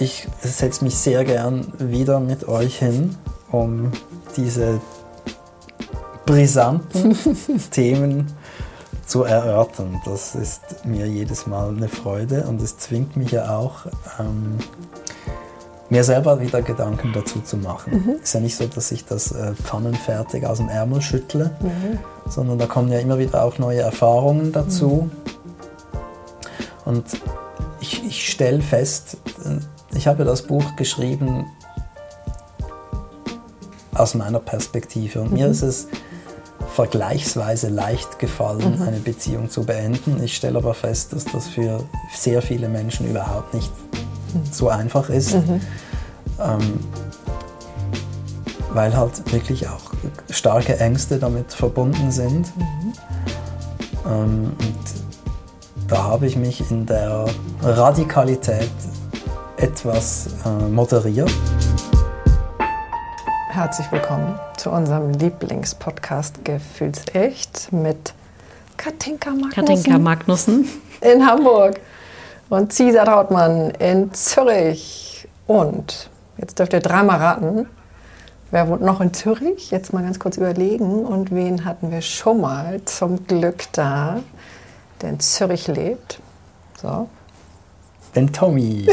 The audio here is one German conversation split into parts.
Ich setze mich sehr gern wieder mit euch hin, um diese brisanten Themen zu erörtern. Das ist mir jedes Mal eine Freude und es zwingt mich ja auch, ähm, mir selber wieder Gedanken dazu zu machen. Es mhm. ist ja nicht so, dass ich das äh, pfannenfertig aus dem Ärmel schüttle, mhm. sondern da kommen ja immer wieder auch neue Erfahrungen dazu. Mhm. Und ich, ich stelle fest, äh, ich habe das Buch geschrieben aus meiner Perspektive und mhm. mir ist es vergleichsweise leicht gefallen, mhm. eine Beziehung zu beenden. Ich stelle aber fest, dass das für sehr viele Menschen überhaupt nicht mhm. so einfach ist, mhm. ähm, weil halt wirklich auch starke Ängste damit verbunden sind. Mhm. Ähm, und da habe ich mich in der Radikalität etwas äh, moderiert. Herzlich willkommen zu unserem Lieblingspodcast Gefühlsecht mit Katinka Magnussen. Katinka Magnussen. In Hamburg. Und Cesar Trautmann in Zürich. Und jetzt dürft ihr dreimal raten, wer wohnt noch in Zürich? Jetzt mal ganz kurz überlegen. Und wen hatten wir schon mal zum Glück da, der in Zürich lebt? So, den Tommy.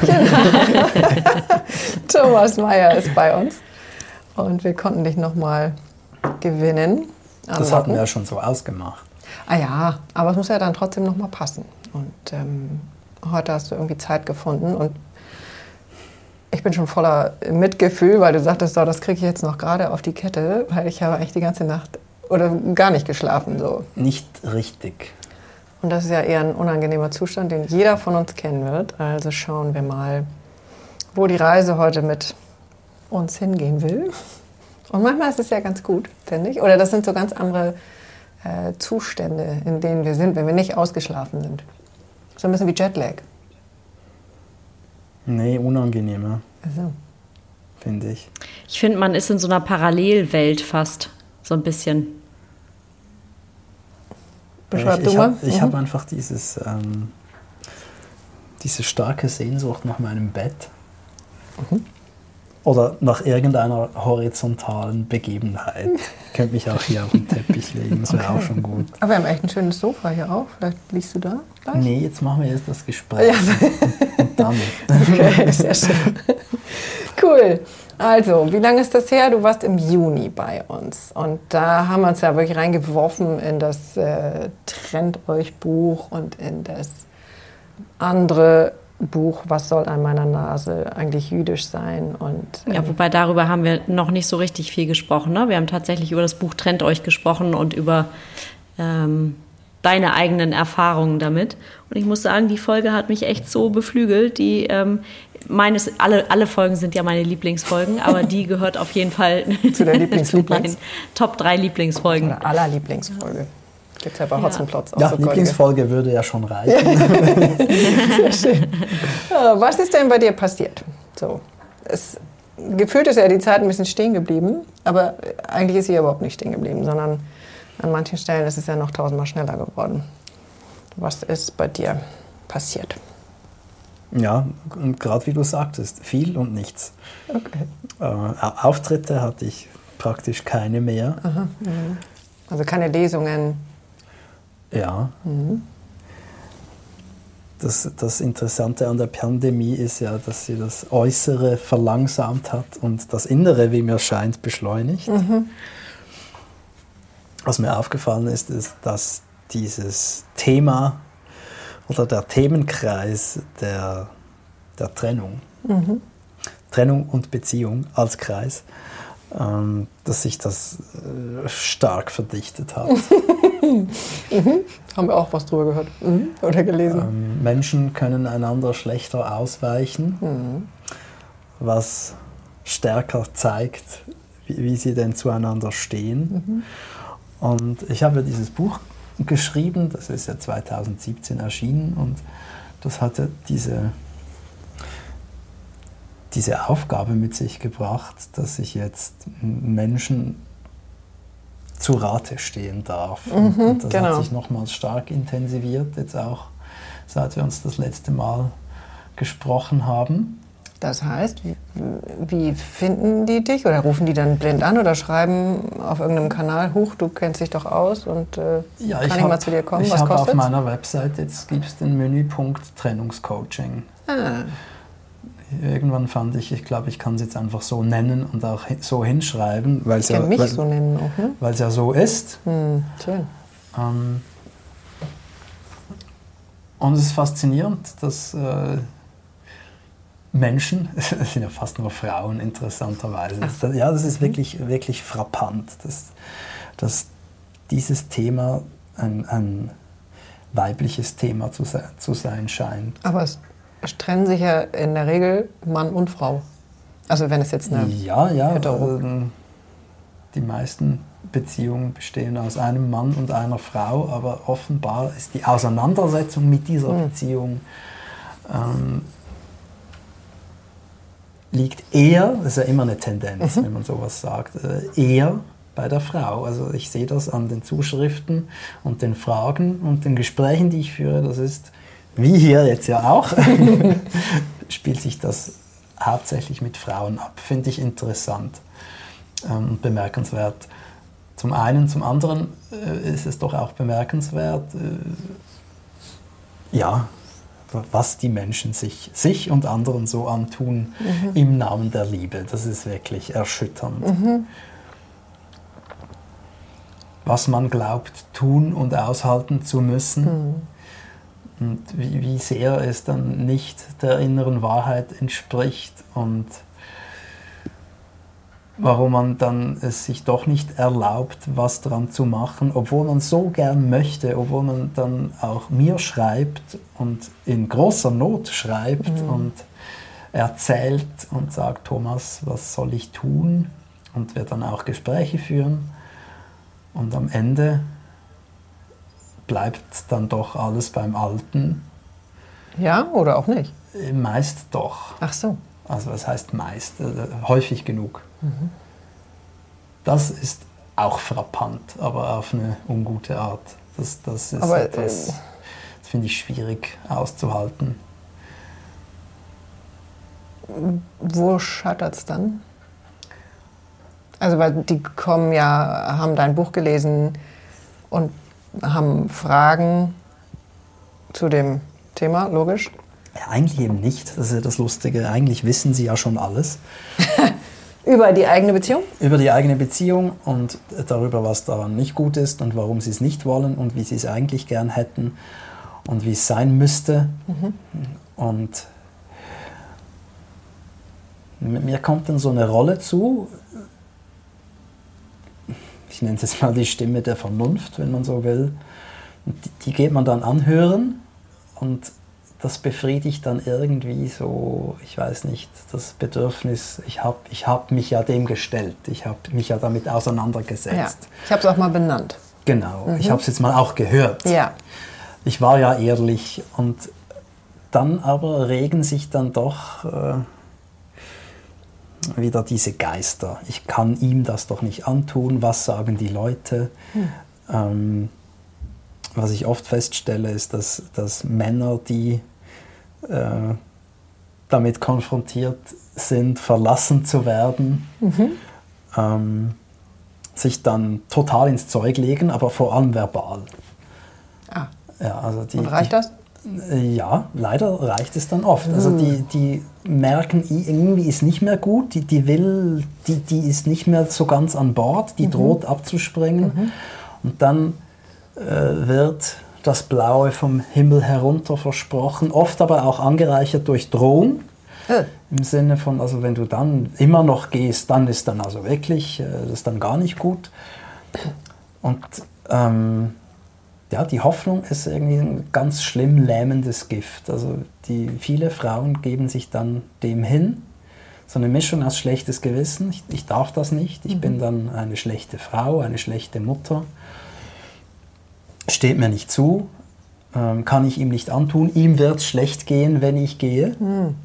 genau. Thomas Meyer ist bei uns. Und wir konnten dich nochmal gewinnen. Das hatten wir ja schon so ausgemacht. Ah ja, aber es muss ja dann trotzdem nochmal passen. Und ähm, heute hast du irgendwie Zeit gefunden und ich bin schon voller Mitgefühl, weil du sagtest, so, das kriege ich jetzt noch gerade auf die Kette, weil ich habe eigentlich die ganze Nacht oder gar nicht geschlafen. So. Nicht richtig. Und das ist ja eher ein unangenehmer Zustand, den jeder von uns kennen wird. Also schauen wir mal, wo die Reise heute mit uns hingehen will. Und manchmal ist es ja ganz gut, finde ich. Oder das sind so ganz andere äh, Zustände, in denen wir sind, wenn wir nicht ausgeschlafen sind. So ein bisschen wie Jetlag. Nee, unangenehmer. Also. Finde ich. Ich finde, man ist in so einer Parallelwelt fast. So ein bisschen. Beschreib ich, ich habe mhm. hab einfach dieses, ähm, diese starke Sehnsucht nach meinem Bett. Mhm. Oder nach irgendeiner horizontalen Begebenheit. Ich könnte mich auch hier auf den Teppich legen, das wäre okay. auch schon gut. Aber wir haben echt ein schönes Sofa hier auch. Vielleicht liegst du da gleich? Nee, jetzt machen wir jetzt das Gespräch. Ja. Und, und dann. Okay, sehr schön. Cool. Also, wie lange ist das her? Du warst im Juni bei uns und da haben wir uns ja wirklich reingeworfen in das äh, Trennt euch Buch und in das andere Buch, was soll an meiner Nase eigentlich jüdisch sein und ähm, ja, wobei darüber haben wir noch nicht so richtig viel gesprochen. Ne? Wir haben tatsächlich über das Buch Trennt euch gesprochen und über ähm, deine eigenen Erfahrungen damit. Und ich muss sagen, die Folge hat mich echt so beflügelt. Die ähm, meines, alle, alle Folgen sind ja meine Lieblingsfolgen, aber die gehört auf jeden Fall zu der Lieblings zu meinen Top 3 Lieblingsfolgen. Oder aller Lieblingsfolge. Gibt es ja bei Hotzenplotz auch. Ja, so Lieblingsfolge würde ja schon reichen. Sehr schön. Was ist denn bei dir passiert? So, es, gefühlt ist ja die Zeit ein bisschen stehen geblieben, aber eigentlich ist sie ja überhaupt nicht stehen geblieben, sondern an manchen Stellen ist es ja noch tausendmal schneller geworden. Was ist bei dir passiert? Ja, und gerade wie du sagtest, viel und nichts. Okay. Äh, Auftritte hatte ich praktisch keine mehr. Aha, also keine Lesungen. Ja. Mhm. Das, das Interessante an der Pandemie ist ja, dass sie das Äußere verlangsamt hat und das Innere, wie mir scheint, beschleunigt. Mhm. Was mir aufgefallen ist, ist, dass dieses Thema oder der Themenkreis der, der Trennung, mhm. Trennung und Beziehung als Kreis, ähm, dass sich das äh, stark verdichtet hat. mhm. Haben wir auch was drüber gehört mhm. oder gelesen. Ähm, Menschen können einander schlechter ausweichen, mhm. was stärker zeigt, wie, wie, sie denn zueinander stehen. Mhm. Und ich habe dieses Buch geschrieben. Das ist ja 2017 erschienen und das hatte diese, diese Aufgabe mit sich gebracht, dass ich jetzt Menschen zu Rate stehen darf. Mhm, und das genau. hat sich nochmals stark intensiviert, jetzt auch seit wir uns das letzte Mal gesprochen haben. Das heißt, wie, wie finden die dich oder rufen die dann blind an oder schreiben auf irgendeinem Kanal, hoch, du kennst dich doch aus und äh, Ja, kann ich, hab- mal zu dir kommen? Ich Was habe auf meiner Website, jetzt gibt es den Menüpunkt Trennungscoaching. Ah, Irgendwann fand ich, ich glaube, ich kann es jetzt einfach so nennen und auch so hinschreiben, weil es ich ja, weil, so nennen auch, ne? weil es ja so ist. Hm, schön. Ähm, und es ist faszinierend, dass äh, Menschen, es sind ja fast nur Frauen interessanterweise, das, ja, das ist wirklich, wirklich frappant, dass, dass dieses Thema ein, ein weibliches Thema zu, se zu sein scheint. Aber es, trennen sich ja in der Regel Mann und Frau. Also wenn es jetzt eine... Ja, ja. Hetero. ähm, Die meisten Beziehungen bestehen aus einem Mann und einer Frau, aber offenbar ist die Auseinandersetzung mit dieser Beziehung ähm, liegt eher, das ist ja immer eine Tendenz, wenn man sowas sagt, äh, eher bei der Frau. Also ich sehe das an den Zuschriften und den Fragen und den Gesprächen, die ich führe. Das ist, wie hier jetzt ja auch, spielt sich das hauptsächlich mit Frauen ab. Finde ich interessant ähm, und bemerkenswert. Zum einen, zum anderen äh, ist es doch auch bemerkenswert, äh, ja, was die Menschen sich, sich und anderen so antun im Namen der Liebe. Das ist wirklich erschütternd. Was man glaubt, tun und aushalten zu müssen. Und wie, wie sehr es dann nicht der inneren Wahrheit entspricht und warum man dann es sich doch nicht erlaubt, was dran zu machen, obwohl man so gern möchte, obwohl man dann auch mir schreibt und in großer Not schreibt und erzählt und sagt, Thomas, was soll ich tun? Und wir dann auch Gespräche führen. Und am Ende bleibt dann doch alles beim Alten. Ja, oder auch nicht? Äh, Meist doch. Ach so. Also was heißt meist? Äh, Häufig genug. Das ist auch frappant, aber auf eine ungute Art. Das, das ist Aber, etwas, äh, das finde ich schwierig auszuhalten. Wo scheitert es dann? Also, weil die kommen ja, haben dein Buch gelesen und haben Fragen zu dem Thema, logisch. Ja, eigentlich eben nicht, das ist ja das Lustige. Eigentlich wissen sie ja schon alles Über die eigene Beziehung? über die eigene Beziehung und darüber, was daran nicht gut ist und warum sie es nicht wollen und wie sie es eigentlich gern hätten und wie es sein müsste. Und m- mir kommt dann so eine Rolle zu, ich nenne es jetzt mal die Stimme der Vernunft, wenn man so will. Und die, die geht man dann anhören und das befriedigt dann irgendwie so, ich weiß nicht, das Bedürfnis, ich habe ich hab mich ja dem gestellt, ich habe mich ja damit Ja. auseinandergesetzt. Ich habe es auch mal benannt. Genau, ich habe es jetzt mal auch gehört. Ja. Ich war ja ehrlich und dann aber regen sich dann doch äh, wieder diese Geister. Ich kann ihm das doch nicht antun. Was sagen die Leute? Ähm, was ich oft feststelle, ist, dass, dass Männer, die äh, damit konfrontiert sind, verlassen zu werden, ähm, sich dann total ins Zeug legen, aber vor allem verbal. Ah. Ja, also die, Und reicht die, das? Ja, leider reicht es dann oft. Also die, die merken, irgendwie ist nicht mehr gut, die, die will, die, die ist nicht mehr so ganz an Bord, die droht abzuspringen. Und dann wird das Blaue vom Himmel herunter versprochen, oft aber auch angereichert durch Drohung. Äh. Im Sinne von, also wenn du dann immer noch gehst, dann ist dann also wirklich, äh, das ist dann gar nicht gut. Und ähm, ja, die Hoffnung ist irgendwie ein ganz schlimm lähmendes Gift. Also die, viele Frauen geben sich dann dem hin. So eine Mischung aus schlechtes Gewissen, ich, ich darf das nicht, ich bin dann eine schlechte Frau, eine schlechte Mutter, steht mir nicht zu, ähm, kann ich ihm nicht antun, ihm wird es schlecht gehen, wenn ich gehe.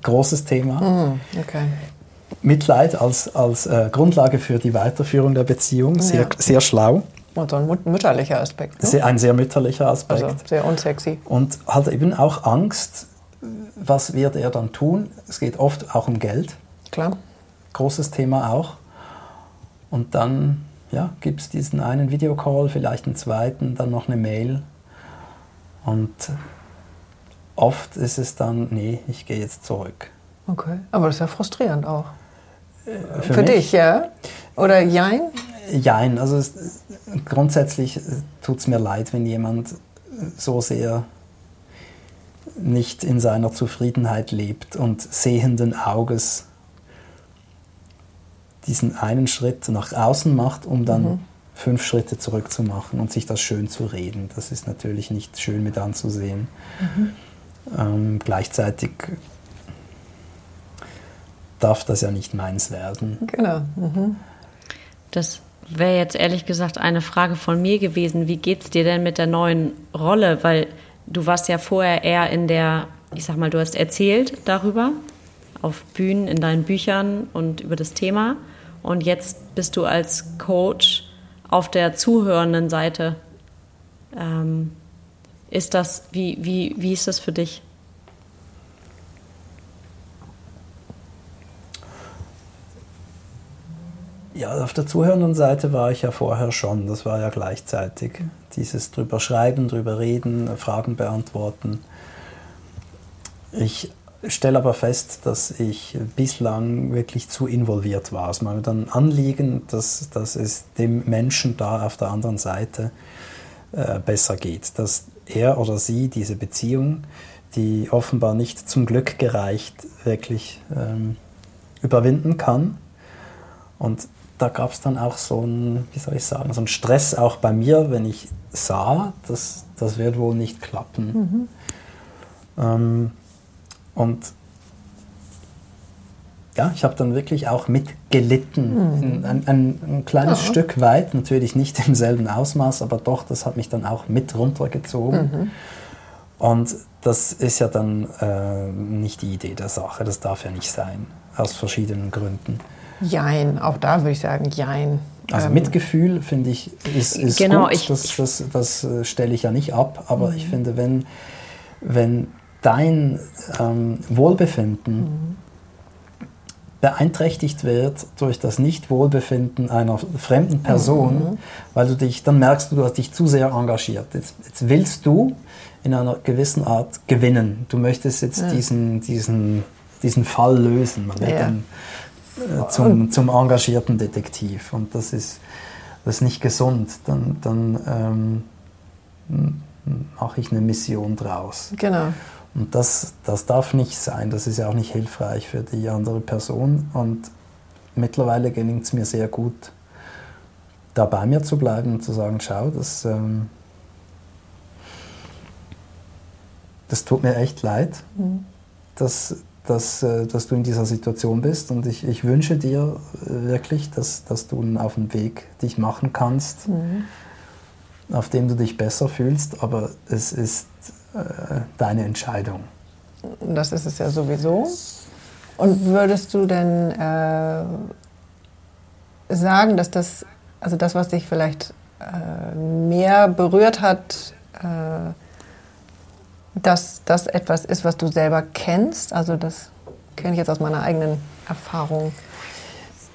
Großes Thema. Hm, okay. Mitleid als, als äh, Grundlage für die Weiterführung der Beziehung, sehr, Ja. sehr schlau, Und so ein mütterlicher Aspekt. Ne? sehr, ein sehr mütterlicher Aspekt. also sehr unsexy. Und halt eben auch Angst, was wird er dann tun? Es geht oft auch um Geld. Klar. Großes Thema auch. Und dann ja, gibt es diesen einen Videocall, vielleicht einen zweiten, dann noch eine Mail. Und oft ist es dann, nee, ich gehe jetzt zurück. Okay, aber das ist ja frustrierend auch. Äh, Für, dich, ja? Oder Jein? Jein, also es, grundsätzlich tut es mir leid, wenn jemand so sehr nicht in seiner Zufriedenheit lebt und sehenden Auges diesen einen Schritt nach außen macht, um dann mhm. fünf Schritte zurück zu machen und sich das schön zu reden. Das ist natürlich nicht schön mit anzusehen. Mhm. Ähm, gleichzeitig darf das ja nicht meins werden. Genau. Mhm. Das wäre jetzt ehrlich gesagt eine Frage von mir gewesen. Wie geht es dir denn mit der neuen Rolle? Weil du warst ja vorher eher in der, ich sag mal, du hast erzählt darüber auf Bühnen, in deinen Büchern und über das Thema. Und jetzt bist du als Coach auf der zuhörenden Seite. Ähm, ist das, wie, wie, wie ist das für dich? Ja, auf der zuhörenden Seite war ich ja vorher schon. Das war ja gleichzeitig. Dieses drüber schreiben, drüber reden, Fragen beantworten. Ich stelle aber fest, dass ich bislang wirklich zu involviert war. Es war mir dann Anliegen, dass, dass es dem Menschen da auf der anderen Seite äh, besser geht. Dass er oder sie diese Beziehung, die offenbar nicht zum Glück gereicht, wirklich ähm, überwinden kann. Und da gab es dann auch so ein, wie soll ich sagen, so ein Stress auch bei mir, wenn ich sah, dass das wird wohl nicht klappen. Mhm. Ähm, und ja, ich habe dann wirklich auch mitgelitten. Mhm. Ein, ein, ein, kleines ja. Stück weit, natürlich nicht im selben Ausmaß, aber doch, das hat mich dann auch mit runtergezogen. Mhm. Und das ist ja dann äh, nicht die Idee der Sache, das darf ja nicht sein, aus verschiedenen Gründen. Jein, auch da würde ich sagen, jein. Also ähm, Mitgefühl, finde ich, ist, ist genau, gut, ich, das, das, das äh, stelle ich ja nicht ab, aber mhm. ich finde, wenn, wenn dein ähm, Wohlbefinden mhm. beeinträchtigt wird durch das Nichtwohlbefinden einer fremden Person, mhm. weil du dich, dann merkst du, du hast dich zu sehr engagiert. Jetzt, jetzt willst du in einer gewissen Art gewinnen. Du möchtest jetzt ja. diesen, diesen, diesen Fall lösen. Man wird ja. dann äh, zum, zum engagierten Detektiv. Und das ist, das ist nicht gesund. Dann, dann ähm, mache ich eine Mission draus. Genau. Und das, das darf nicht sein. Das ist ja auch nicht hilfreich für die andere Person. Und mittlerweile gelingt es mir sehr gut, da bei mir zu bleiben und zu sagen, schau, das, ähm, das tut mir echt leid. Mhm. Das, dass, äh, dass du in dieser Situation bist. Und ich, ich wünsche dir äh, wirklich, dass, dass du auf dem Weg dich machen kannst, mhm. auf dem du dich besser fühlst. Aber es ist deine Entscheidung. Das ist es ja sowieso. Und würdest du denn äh, sagen, dass das, also das, was dich vielleicht äh, mehr berührt hat, äh, dass das etwas ist, was du selber kennst. Also das kenne ich jetzt aus meiner eigenen Erfahrung.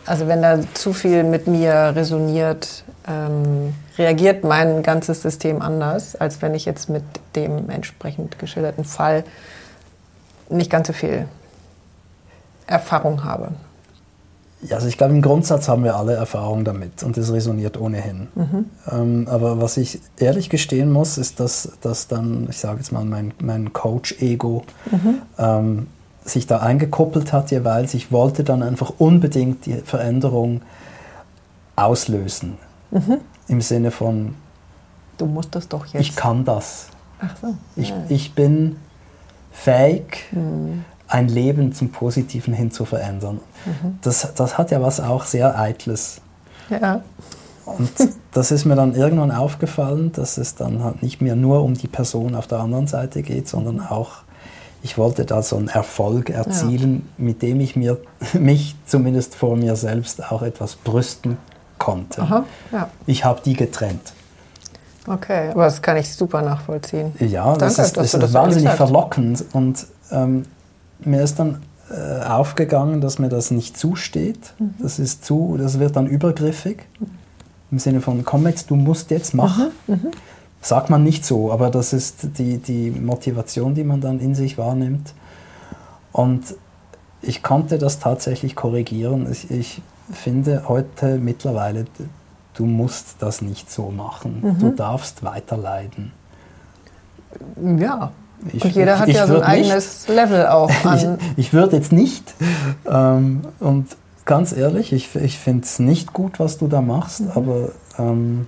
Also wenn da zu viel mit mir resoniert, ähm, reagiert mein ganzes System anders, als wenn ich jetzt mit dem entsprechend geschilderten Fall nicht ganz so viel Erfahrung habe. Ja, also ich glaube, im Grundsatz haben wir alle Erfahrung damit und es resoniert ohnehin. Mhm. Ähm, aber was ich ehrlich gestehen muss, ist, dass, dass dann, ich sage jetzt mal, mein, mein Coach-Ego mhm. ähm, sich da eingekoppelt hat jeweils. Ich wollte dann einfach unbedingt die Veränderung auslösen. Mhm. Im Sinne von, du musst das doch jetzt. Ich kann das. Ach so. Ich, ja. ich bin fähig, mhm ein Leben zum Positiven hin zu verändern. Mhm. Das, das hat ja was auch sehr Eitles. Ja. Und das ist mir dann irgendwann aufgefallen, dass es dann halt nicht mehr nur um die Person auf der anderen Seite geht, sondern auch, ich wollte da so einen Erfolg erzielen, ja. mit dem ich mir, mich zumindest vor mir selbst auch etwas brüsten konnte. Aha, ja. Ich habe die getrennt. Okay, aber das kann ich super nachvollziehen. Ja, Danke, das ist, das ist wahnsinnig verlockend und ähm, mir ist dann äh, aufgegangen, dass mir das nicht zusteht. Mhm. Das ist zu, das wird dann übergriffig. Im Sinne von, komm jetzt, du musst jetzt machen. Mhm. Sagt man nicht so, aber das ist die, die Motivation, die man dann in sich wahrnimmt. Und ich konnte das tatsächlich korrigieren. Ich, ich finde heute mittlerweile, du musst das nicht so machen. Mhm. Du darfst weiter leiden. Ja. Ich, und jeder ich, hat ja so ein eigenes nicht, Level auch an. ich, ich würde jetzt nicht. Ähm, und ganz ehrlich, ich, ich finde es nicht gut, was du da machst, mhm. aber ähm,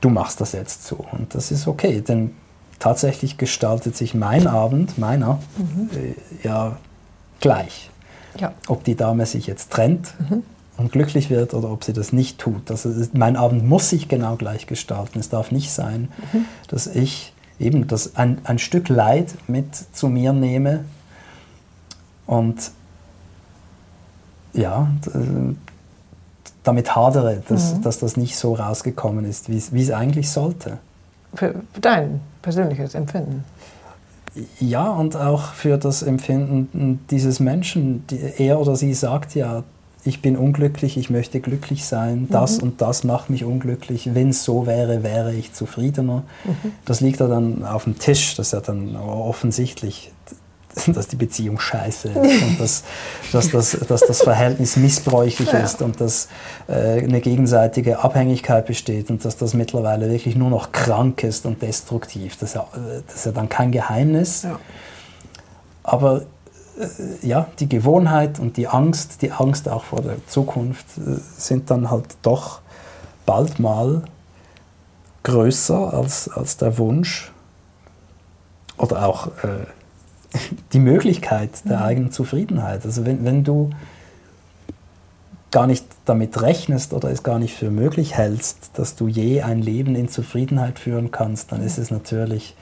du machst das jetzt so. Und das ist okay, denn tatsächlich gestaltet sich mein Abend, meiner, mhm. äh, ja gleich. Ja. Ob die Dame sich jetzt trennt mhm. und glücklich wird oder ob sie das nicht tut. Also mein Abend muss sich genau gleich gestalten. Es darf nicht sein, mhm. dass ich eben das ein, ein Stück Leid mit zu mir nehme und ja, damit hadere, dass, mhm. dass das nicht so rausgekommen ist, wie es eigentlich sollte. Für dein persönliches Empfinden. Ja, und auch für das Empfinden dieses Menschen. er oder sie sagt ja, ich bin unglücklich, ich möchte glücklich sein, das mhm. und das macht mich unglücklich. Wenn es so wäre, wäre ich zufriedener. Mhm. Das liegt da dann auf dem Tisch, das ist ja dann offensichtlich dass die Beziehung scheiße ist und dass, dass, das, dass das Verhältnis missbräuchlich ja. ist und dass äh, eine gegenseitige Abhängigkeit besteht und dass das mittlerweile wirklich nur noch krank ist und destruktiv. Das ist ja, das ist ja dann kein Geheimnis. Ja. Aber äh, ja, die Gewohnheit und die Angst, die Angst auch vor der Zukunft, äh, sind dann halt doch bald mal größer als, als der Wunsch oder auch äh, die Möglichkeit der mhm. eigenen Zufriedenheit. Also wenn, wenn du gar nicht damit rechnest oder es gar nicht für möglich hältst, dass du je ein Leben in Zufriedenheit führen kannst, dann ist es natürlich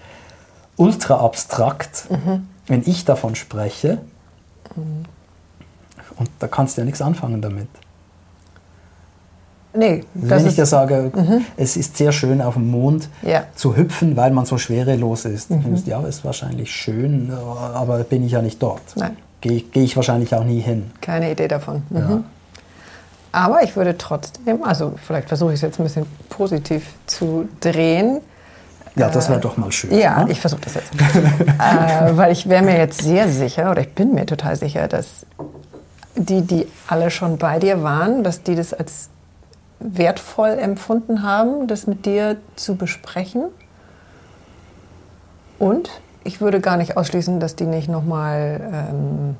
ultra abstrakt, mhm. wenn ich davon spreche. Mhm. Und da kannst du ja nichts anfangen damit. Nee, Wenn ich dir sage, mhm. es ist sehr schön auf dem Mond ja. zu hüpfen, weil man so schwerelos ist. Mhm. Denkst, ja, ist wahrscheinlich schön, aber bin ich ja nicht dort. Nein. Gehe geh ich wahrscheinlich auch nie hin. Keine Idee davon. Mhm. Ja. Aber ich würde trotzdem, also vielleicht versuche ich es jetzt ein bisschen positiv zu drehen. Ja, das wäre äh, doch mal schön. Ja, ne? ich versuche das jetzt. äh, weil ich wäre mir jetzt sehr sicher, oder ich bin mir total sicher, dass die, die alle schon bei dir waren, dass die das als wertvoll empfunden haben, das mit dir zu besprechen. Und ich würde gar nicht ausschließen, dass die nicht nochmal ähm,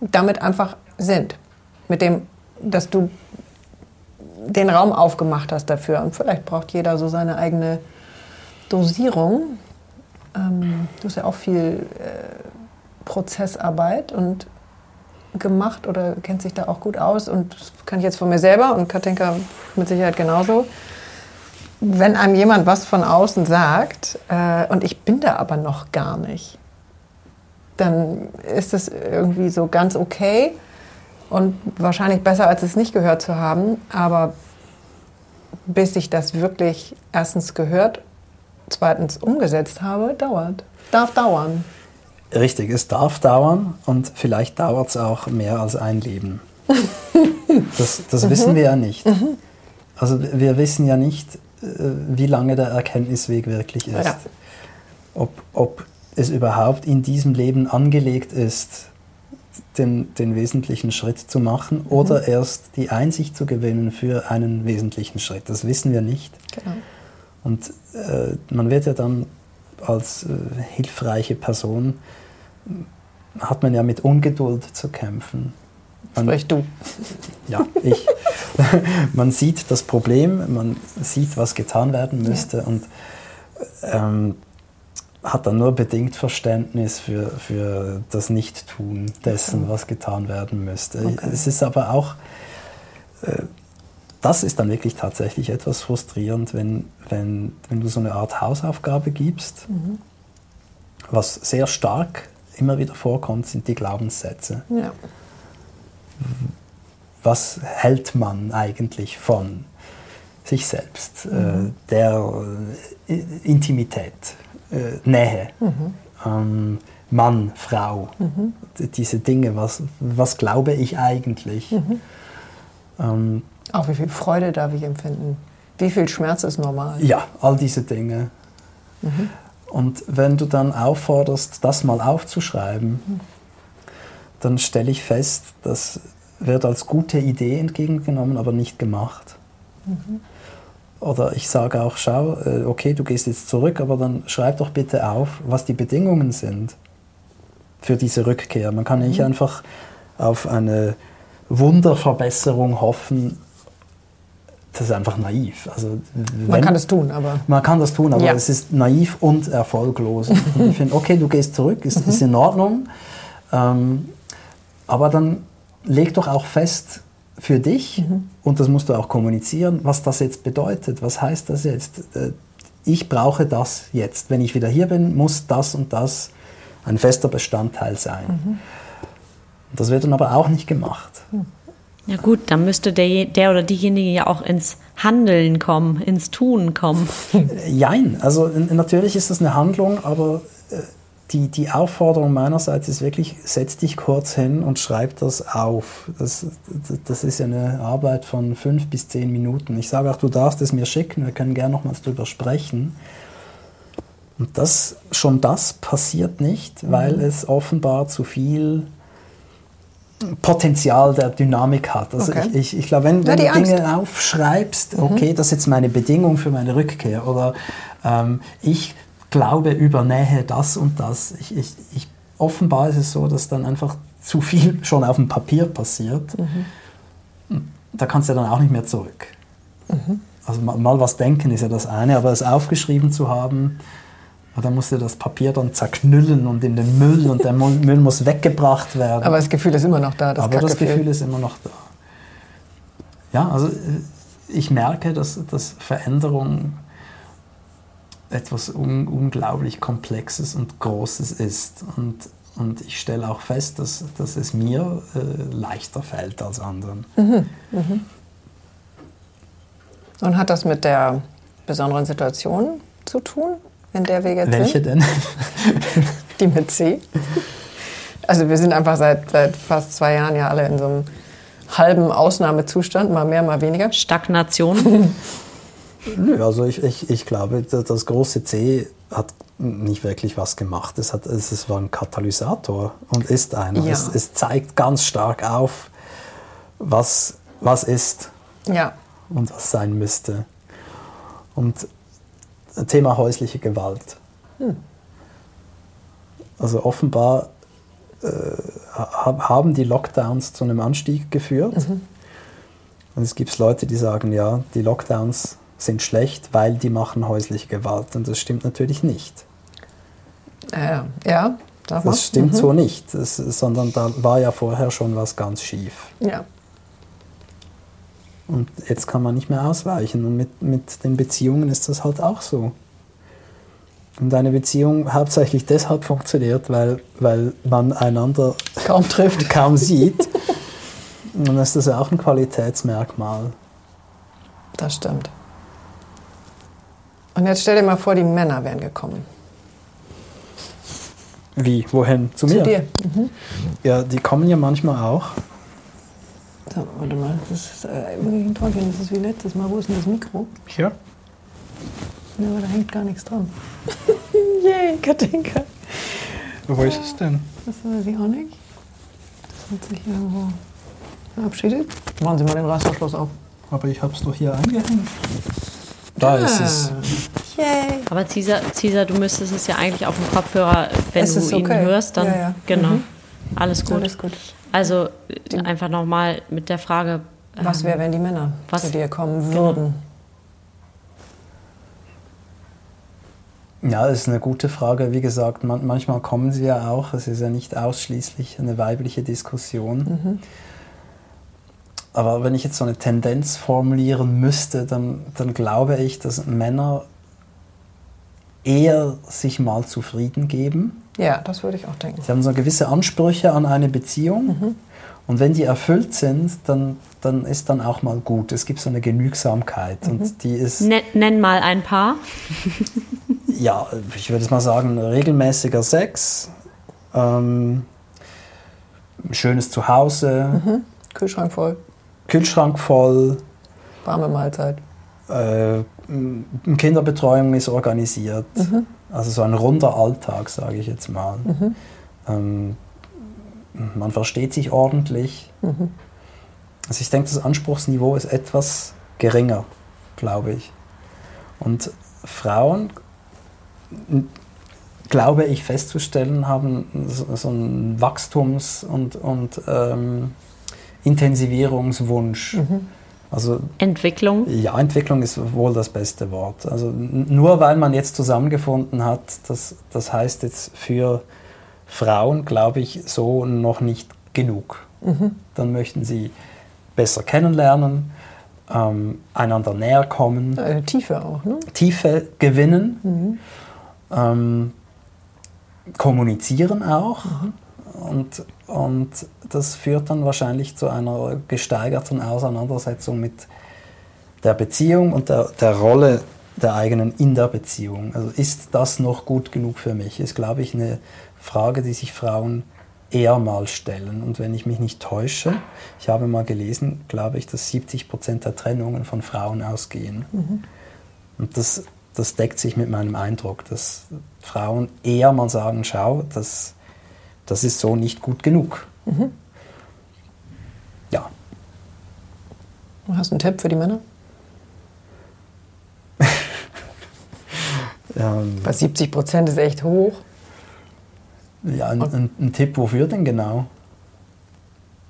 damit einfach sind. Mit dem, dass du den Raum aufgemacht hast dafür. Und vielleicht braucht jeder so seine eigene Dosierung. Ähm, du hast ja auch viel äh, Prozessarbeit und gemacht oder kennt sich da auch gut aus und das kann ich jetzt von mir selber und Katinka mit Sicherheit genauso. Wenn einem jemand was von außen sagt äh, und ich bin da aber noch gar nicht, dann ist das irgendwie so ganz okay und wahrscheinlich besser, als es nicht gehört zu haben. Aber bis ich das wirklich erstens gehört, zweitens umgesetzt habe, dauert. Darf dauern. Richtig, es darf dauern und vielleicht dauert es auch mehr als ein Leben. Das, das mhm. wissen wir ja nicht. Mhm. Also wir wissen ja nicht, äh, wie lange der Erkenntnisweg wirklich ist. Ja. Ob, ob es überhaupt in diesem Leben angelegt ist, den, den wesentlichen Schritt zu machen mhm. oder erst die Einsicht zu gewinnen für einen wesentlichen Schritt. Das wissen wir nicht. Genau. Und äh, man wird ja dann als äh, hilfreiche Person hat man ja mit Ungeduld zu kämpfen. Man, Sprich du. Ja, ich. man sieht das Problem, man sieht, was getan werden müsste ja. und ähm, hat dann nur bedingt Verständnis für, für das Nichttun dessen, okay. was getan werden müsste. Okay. Es ist aber auch, äh, das ist dann wirklich tatsächlich etwas frustrierend, wenn, wenn, wenn du so eine Art Hausaufgabe gibst, mhm. was sehr stark immer wieder vorkommt, sind die Glaubenssätze. Ja. Was hält man eigentlich von sich selbst, äh, mhm. äh, der äh, Intimität, äh, Nähe? Mhm. Ähm, Mann, Frau. Mhm. Diese Dinge, was, was glaube ich eigentlich? Mhm. Ähm, Auch wie viel Freude darf ich empfinden? Wie viel Schmerz ist normal? Ja, all diese Dinge. Mhm. Und wenn du dann aufforderst, das mal aufzuschreiben, mhm. dann stelle ich fest, das wird als gute Idee entgegengenommen, aber nicht gemacht. Mhm. Oder ich sage auch, schau, äh, okay, du gehst jetzt zurück, aber dann schreib doch bitte auf, was die Bedingungen sind für diese Rückkehr. Man kann nicht mhm. einfach auf eine Wunderverbesserung hoffen. Das ist einfach naiv. Also, wenn, man kann das tun, aber. Man kann das tun, aber ja. es ist naiv und erfolglos. und ich finde, okay, du gehst zurück, ist, mhm. ist in Ordnung. Ähm, aber dann leg doch auch fest, für dich, mhm. und das musst du auch kommunizieren, was das jetzt bedeutet. Was heißt das jetzt? Äh, ich brauche das jetzt. Wenn ich wieder hier bin, muss das und das ein fester Bestandteil sein. Mhm. Das wird dann aber auch nicht gemacht. Ja gut, dann müsste der, der oder diejenige ja auch ins Handeln kommen, ins Tun kommen. Jein, also natürlich ist das eine Handlung, aber äh, die, die Aufforderung meinerseits ist wirklich, setz dich kurz hin und schreib das auf. Das, das ist ja eine Arbeit von fünf bis zehn Minuten. Ich sage auch, du darfst es mir schicken, wir können gerne nochmals drüber sprechen. Und das, schon das passiert nicht, mhm. weil es offenbar zu viel Potenzial der Dynamik hat. Also okay. ich, ich, ich glaube, wenn, wenn ja, du Dinge Angst. aufschreibst, mhm. okay, das ist jetzt meine Bedingung für meine Rückkehr oder ähm, ich glaube über Nähe das und das. Ich, ich, ich, offenbar ist es so, dass dann einfach zu viel schon auf dem Papier passiert. Mhm. Da kannst du dann auch nicht mehr zurück. Mhm. Also mal, mal, was denken ist ja das eine, aber es aufgeschrieben zu haben, da musst du das Papier dann zerknüllen und in den Müll und der Müll muss weggebracht werden. Aber das Gefühl ist immer noch da. Das aber das Gefühl ist immer noch da. Ja, also äh, ich merke, dass, dass Veränderung etwas un unglaublich Komplexes und Großes ist. Und, und ich stelle auch fest, dass, dass es mir äh, leichter fällt als anderen. Mhm, mhm. Und hat das mit der besonderen Situation zu tun, in der wir jetzt Welche sind? denn? Die mit C. Also wir sind einfach seit, seit fast zwei Jahren ja alle in so einem halben Ausnahmezustand, mal mehr, mal weniger. Stagnation. Nö, also ich, ich, ich glaube, das große C hat nicht wirklich was gemacht. Es, hat, es war ein Katalysator und ist einer. Ja. Es, es, zeigt ganz stark auf, was, was ist ja. und was sein müsste. Und Thema häusliche Gewalt. Hm. Also offenbar äh, haben die Lockdowns zu einem Anstieg geführt. Mhm. Und es gibt Leute, die sagen, ja, die Lockdowns sind schlecht, weil die machen häusliche Gewalt. Und das stimmt natürlich nicht. Äh, ja, das stimmt mhm. so nicht, das, sondern da war ja vorher schon was ganz schief. Ja. Und jetzt kann man nicht mehr ausweichen. Und mit, mit den Beziehungen ist das halt auch so. Und eine Beziehung hauptsächlich deshalb funktioniert, weil, weil man einander kaum trifft, kaum sieht. Und dann ist das ja auch ein Qualitätsmerkmal. Das stimmt. Und jetzt stell dir mal vor, die Männer wären gekommen. Wie? Wohin? Zu, Zu mir? dir. Mhm. Ja, die kommen ja manchmal auch. So, warte mal, das ist äh, wirklich ein Träumchen. Das ist wie letztes Mal. Wo ist denn das Mikro? Hier. Ja, aber da hängt gar nichts dran. Yay, Katinka. Wo ist es denn? Das weiß ich auch nicht. Das hat sich irgendwo verabschiedet. Machen Sie mal den Reißverschluss auf. Aber ich habe es doch hier angehängt. Da ah. ist es. Yay. Aber Caesar, du müsstest es ja eigentlich auf dem Kopfhörer, wenn es du ihn okay. hörst, dann ja, ja. genau. Mhm. Alles gut. Alles gut. Also die, einfach nochmal mit der Frage. Was wäre, ähm, wenn die Männer was, zu dir kommen genau. würden? Ja, das ist eine gute Frage. Wie gesagt, man, manchmal kommen sie ja auch. Es ist ja nicht ausschließlich eine weibliche Diskussion. Mhm. Aber wenn ich jetzt so eine Tendenz formulieren müsste, dann, dann glaube ich, dass Männer eher sich mal zufrieden geben. Ja, das würde ich auch denken. Sie haben so gewisse Ansprüche an eine Beziehung. Mhm. Und wenn die erfüllt sind, dann, dann ist dann auch mal gut. Es gibt so eine Genügsamkeit. Mhm. Und die ist. Nenn, nenn mal ein paar. ja, ich würde mal sagen, regelmäßiger Sex, ähm, schönes Zuhause, Mhm. Kühlschrank voll, Kühlschrank voll, warme Mahlzeit. äh, Kinderbetreuung ist organisiert. Also so ein runder Alltag, sage ich jetzt mal. Ähm, man versteht sich ordentlich. Also ich denke, das Anspruchsniveau ist etwas geringer, glaube ich. Und Frauen, glaube ich festzustellen, haben so, einen Wachstums- und, und ähm, Intensivierungswunsch. Also Entwicklung. ja, Entwicklung ist wohl das beste Wort. Also nur weil man jetzt zusammengefunden hat, das, das heißt jetzt für Frauen, glaube ich, so noch nicht genug. Dann möchten sie besser kennenlernen, ähm, einander näher kommen, Eine Tiefe auch, ne? Tiefe gewinnen, ähm, kommunizieren auch. Und, und das führt dann wahrscheinlich zu einer gesteigerten Auseinandersetzung mit der Beziehung und der, der Rolle der eigenen in der Beziehung. Also ist das noch gut genug für mich? Ist, glaube ich, eine Frage, die sich Frauen eher mal stellen. Und wenn ich mich nicht täusche, ich habe mal gelesen, glaube ich, dass 70 Prozent der Trennungen von Frauen ausgehen. Und das, das deckt sich mit meinem Eindruck, dass Frauen eher mal sagen, schau, das, das ist so nicht gut genug. Ja, Hast du einen Tipp für die Männer? ähm, Bei 70 Prozent ist echt hoch. ja ein, ein, ein Tipp, wofür denn genau?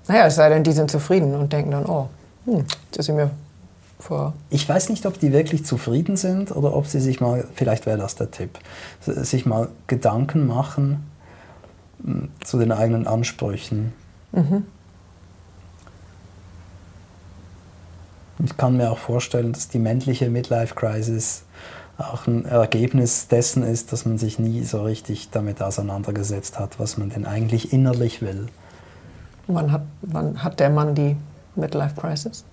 Naja, es sei denn, die sind zufrieden und denken dann, oh, hm, das ist mir vor. Ich weiß nicht, ob die wirklich zufrieden sind oder ob sie sich mal, vielleicht wäre das der Tipp, sich mal Gedanken machen zu den eigenen Ansprüchen. Ich kann mir auch vorstellen, dass die männliche Midlife-Crisis auch ein Ergebnis dessen ist, dass man sich nie so richtig damit auseinandergesetzt hat, was man denn eigentlich innerlich will. Wann hat, wann hat der Mann die Midlife Crisis?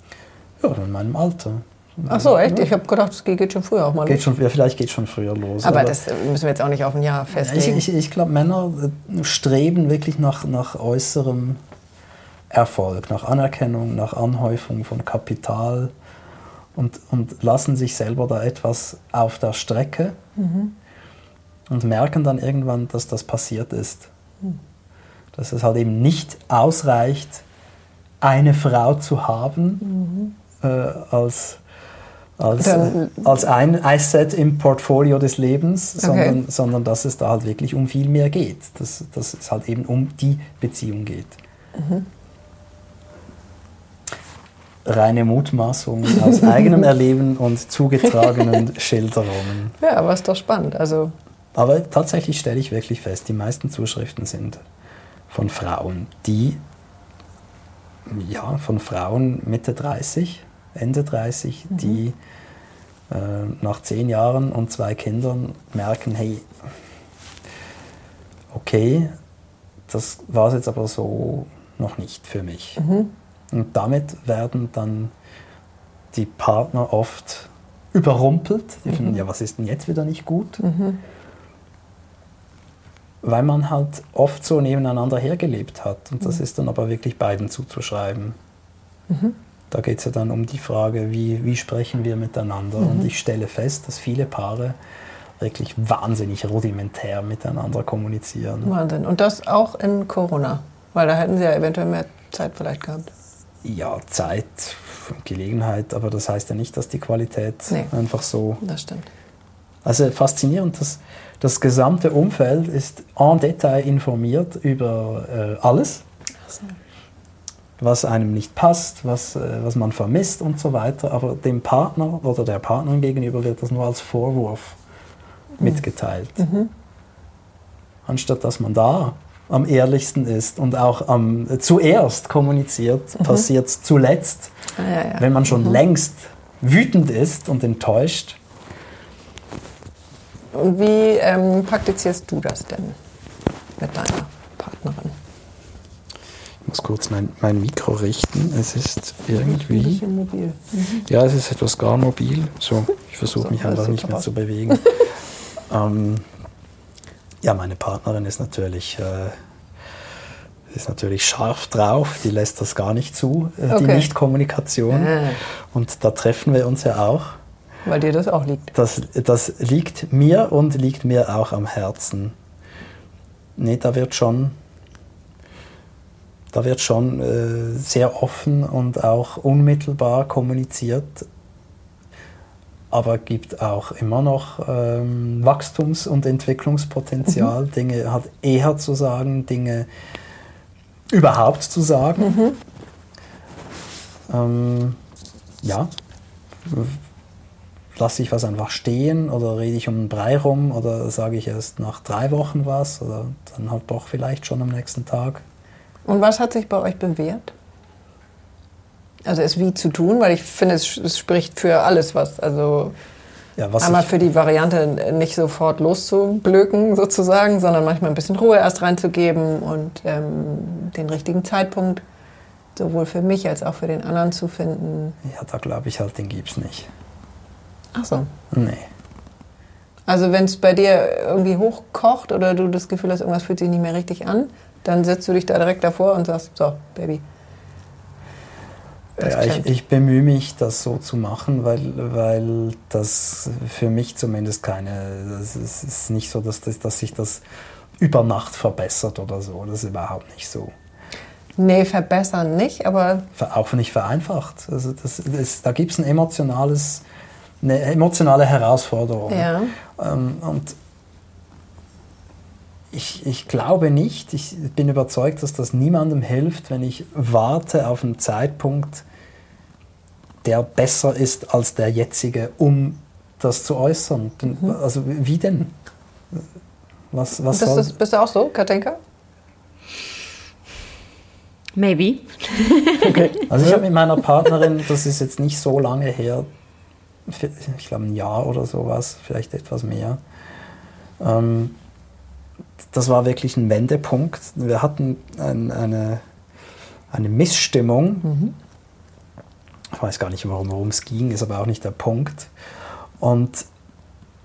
Ja, in meinem Alter. Ach so, echt? Ich habe gedacht, es geht schon früher auch mal Geht los. schon, ja, vielleicht geht schon früher los. Aber das äh, müssen wir jetzt auch nicht auf ein Jahr Ich, festlegen. ich, ich glaube, Männer äh, streben wirklich nach, nach äußerem Erfolg, nach Anerkennung, nach Anhäufung von Kapital und, und lassen sich selber da etwas auf der Strecke und merken dann irgendwann, dass das passiert ist. Dass es halt eben nicht ausreicht, eine Frau zu haben äh, als, als, Dann- als ein Asset im Portfolio des Lebens, Okay. sondern, sondern dass es da halt wirklich um viel mehr geht. Dass, dass es halt eben um die Beziehung geht. Reine Mutmaßung aus eigenem Erleben und zugetragenen Schilderungen. ja, aber ist doch spannend. Also, Aber tatsächlich stelle ich wirklich fest, die meisten Zuschriften sind von Frauen, die, ja, von Frauen Mitte 30, Ende 30, die äh, nach zehn Jahren und zwei Kindern merken, hey, okay, das war es jetzt aber so noch nicht für mich. Und damit werden dann die Partner oft überrumpelt. Die finden, ja, was ist denn jetzt wieder nicht gut? Weil man halt oft so nebeneinander hergelebt hat. Und das ist dann aber wirklich beiden zuzuschreiben. Da geht es ja dann um die Frage, wie, wie sprechen wir miteinander. Und ich stelle fest, dass viele Paare wirklich wahnsinnig rudimentär miteinander kommunizieren. Wahnsinn. Und das auch in Corona. Weil da hätten sie ja eventuell mehr Zeit vielleicht gehabt. Ja, Zeit, Gelegenheit, aber das heißt ja nicht, dass die Qualität Nee. einfach so Das stimmt. Also faszinierend, dass das gesamte Umfeld ist en Detail informiert über äh, alles, was einem nicht passt, was, äh, was man vermisst und so weiter. Aber dem Partner oder der Partnerin gegenüber wird das nur als Vorwurf mitgeteilt. Anstatt dass man da am ehrlichsten ist und auch am äh, zuerst kommuniziert, passiert es zuletzt, Ah, ja, ja. wenn man schon längst wütend ist und enttäuscht. Und wie ähm, praktizierst du das denn mit deiner Partnerin? Ich muss kurz mein, mein Mikro richten. Es ist irgendwie. mobil. Ja, es ist etwas gar mobil. So, ich versuche So, mich einfach sieht nicht mehr zu bewegen. ähm, ja, meine Partnerin ist natürlich, äh, ist natürlich scharf drauf, die lässt das gar nicht zu, äh, die Okay. Nichtkommunikation. Ah. Und da treffen wir uns ja auch. Weil dir das auch liegt. Das, das liegt mir und liegt mir auch am Herzen. Nee, da wird schon, da wird schon äh, sehr offen und auch unmittelbar kommuniziert. Aber gibt auch immer noch ähm, Wachstums- und Entwicklungspotenzial, Dinge halt eher zu sagen, Dinge überhaupt zu sagen. Ähm, ja, lasse ich was einfach stehen oder rede ich um den Brei rum oder sage ich erst nach drei Wochen was oder dann halt doch vielleicht schon am nächsten Tag. Und was hat sich bei euch bewährt? Also es wie zu tun, weil ich finde, es, es spricht für alles was. Also Ja, was einmal für die Variante, nicht sofort loszublöken sozusagen, sondern manchmal ein bisschen Ruhe erst reinzugeben und ähm, den richtigen Zeitpunkt sowohl für mich als auch für den anderen zu finden. ja, da glaube ich halt, den gibt's nicht. Ach so. Nee. Also wenn es bei dir irgendwie hochkocht oder du das Gefühl hast, irgendwas fühlt sich nicht mehr richtig an, dann setzt du dich da direkt davor und sagst, so, Baby. Ja, ich, ich bemühe mich, das so zu machen, weil, weil das für mich zumindest keine, das ist, nicht so, dass, das, dass sich das über Nacht verbessert oder so. Das ist überhaupt nicht so. Nee, verbessern nicht, aber auch nicht vereinfacht. Also das, das, da gibt es ein emotionales, eine emotionale Herausforderung. ja. Ähm, und ich, ich glaube nicht, ich bin überzeugt, dass das niemandem hilft, wenn ich warte auf einen Zeitpunkt, der besser ist als der jetzige, um das zu äußern. Denn, Also wie denn? Was, was Bist, soll... das, bist du auch so, Katinka? Maybe. Also ich habe mit meiner Partnerin, das ist jetzt nicht so lange her, ich glaube ein Jahr oder sowas, vielleicht etwas mehr. Ähm, das war wirklich ein Wendepunkt. Wir hatten ein, eine, eine Missstimmung. Ich weiß gar nicht, warum worum es ging, ist aber auch nicht der Punkt. Und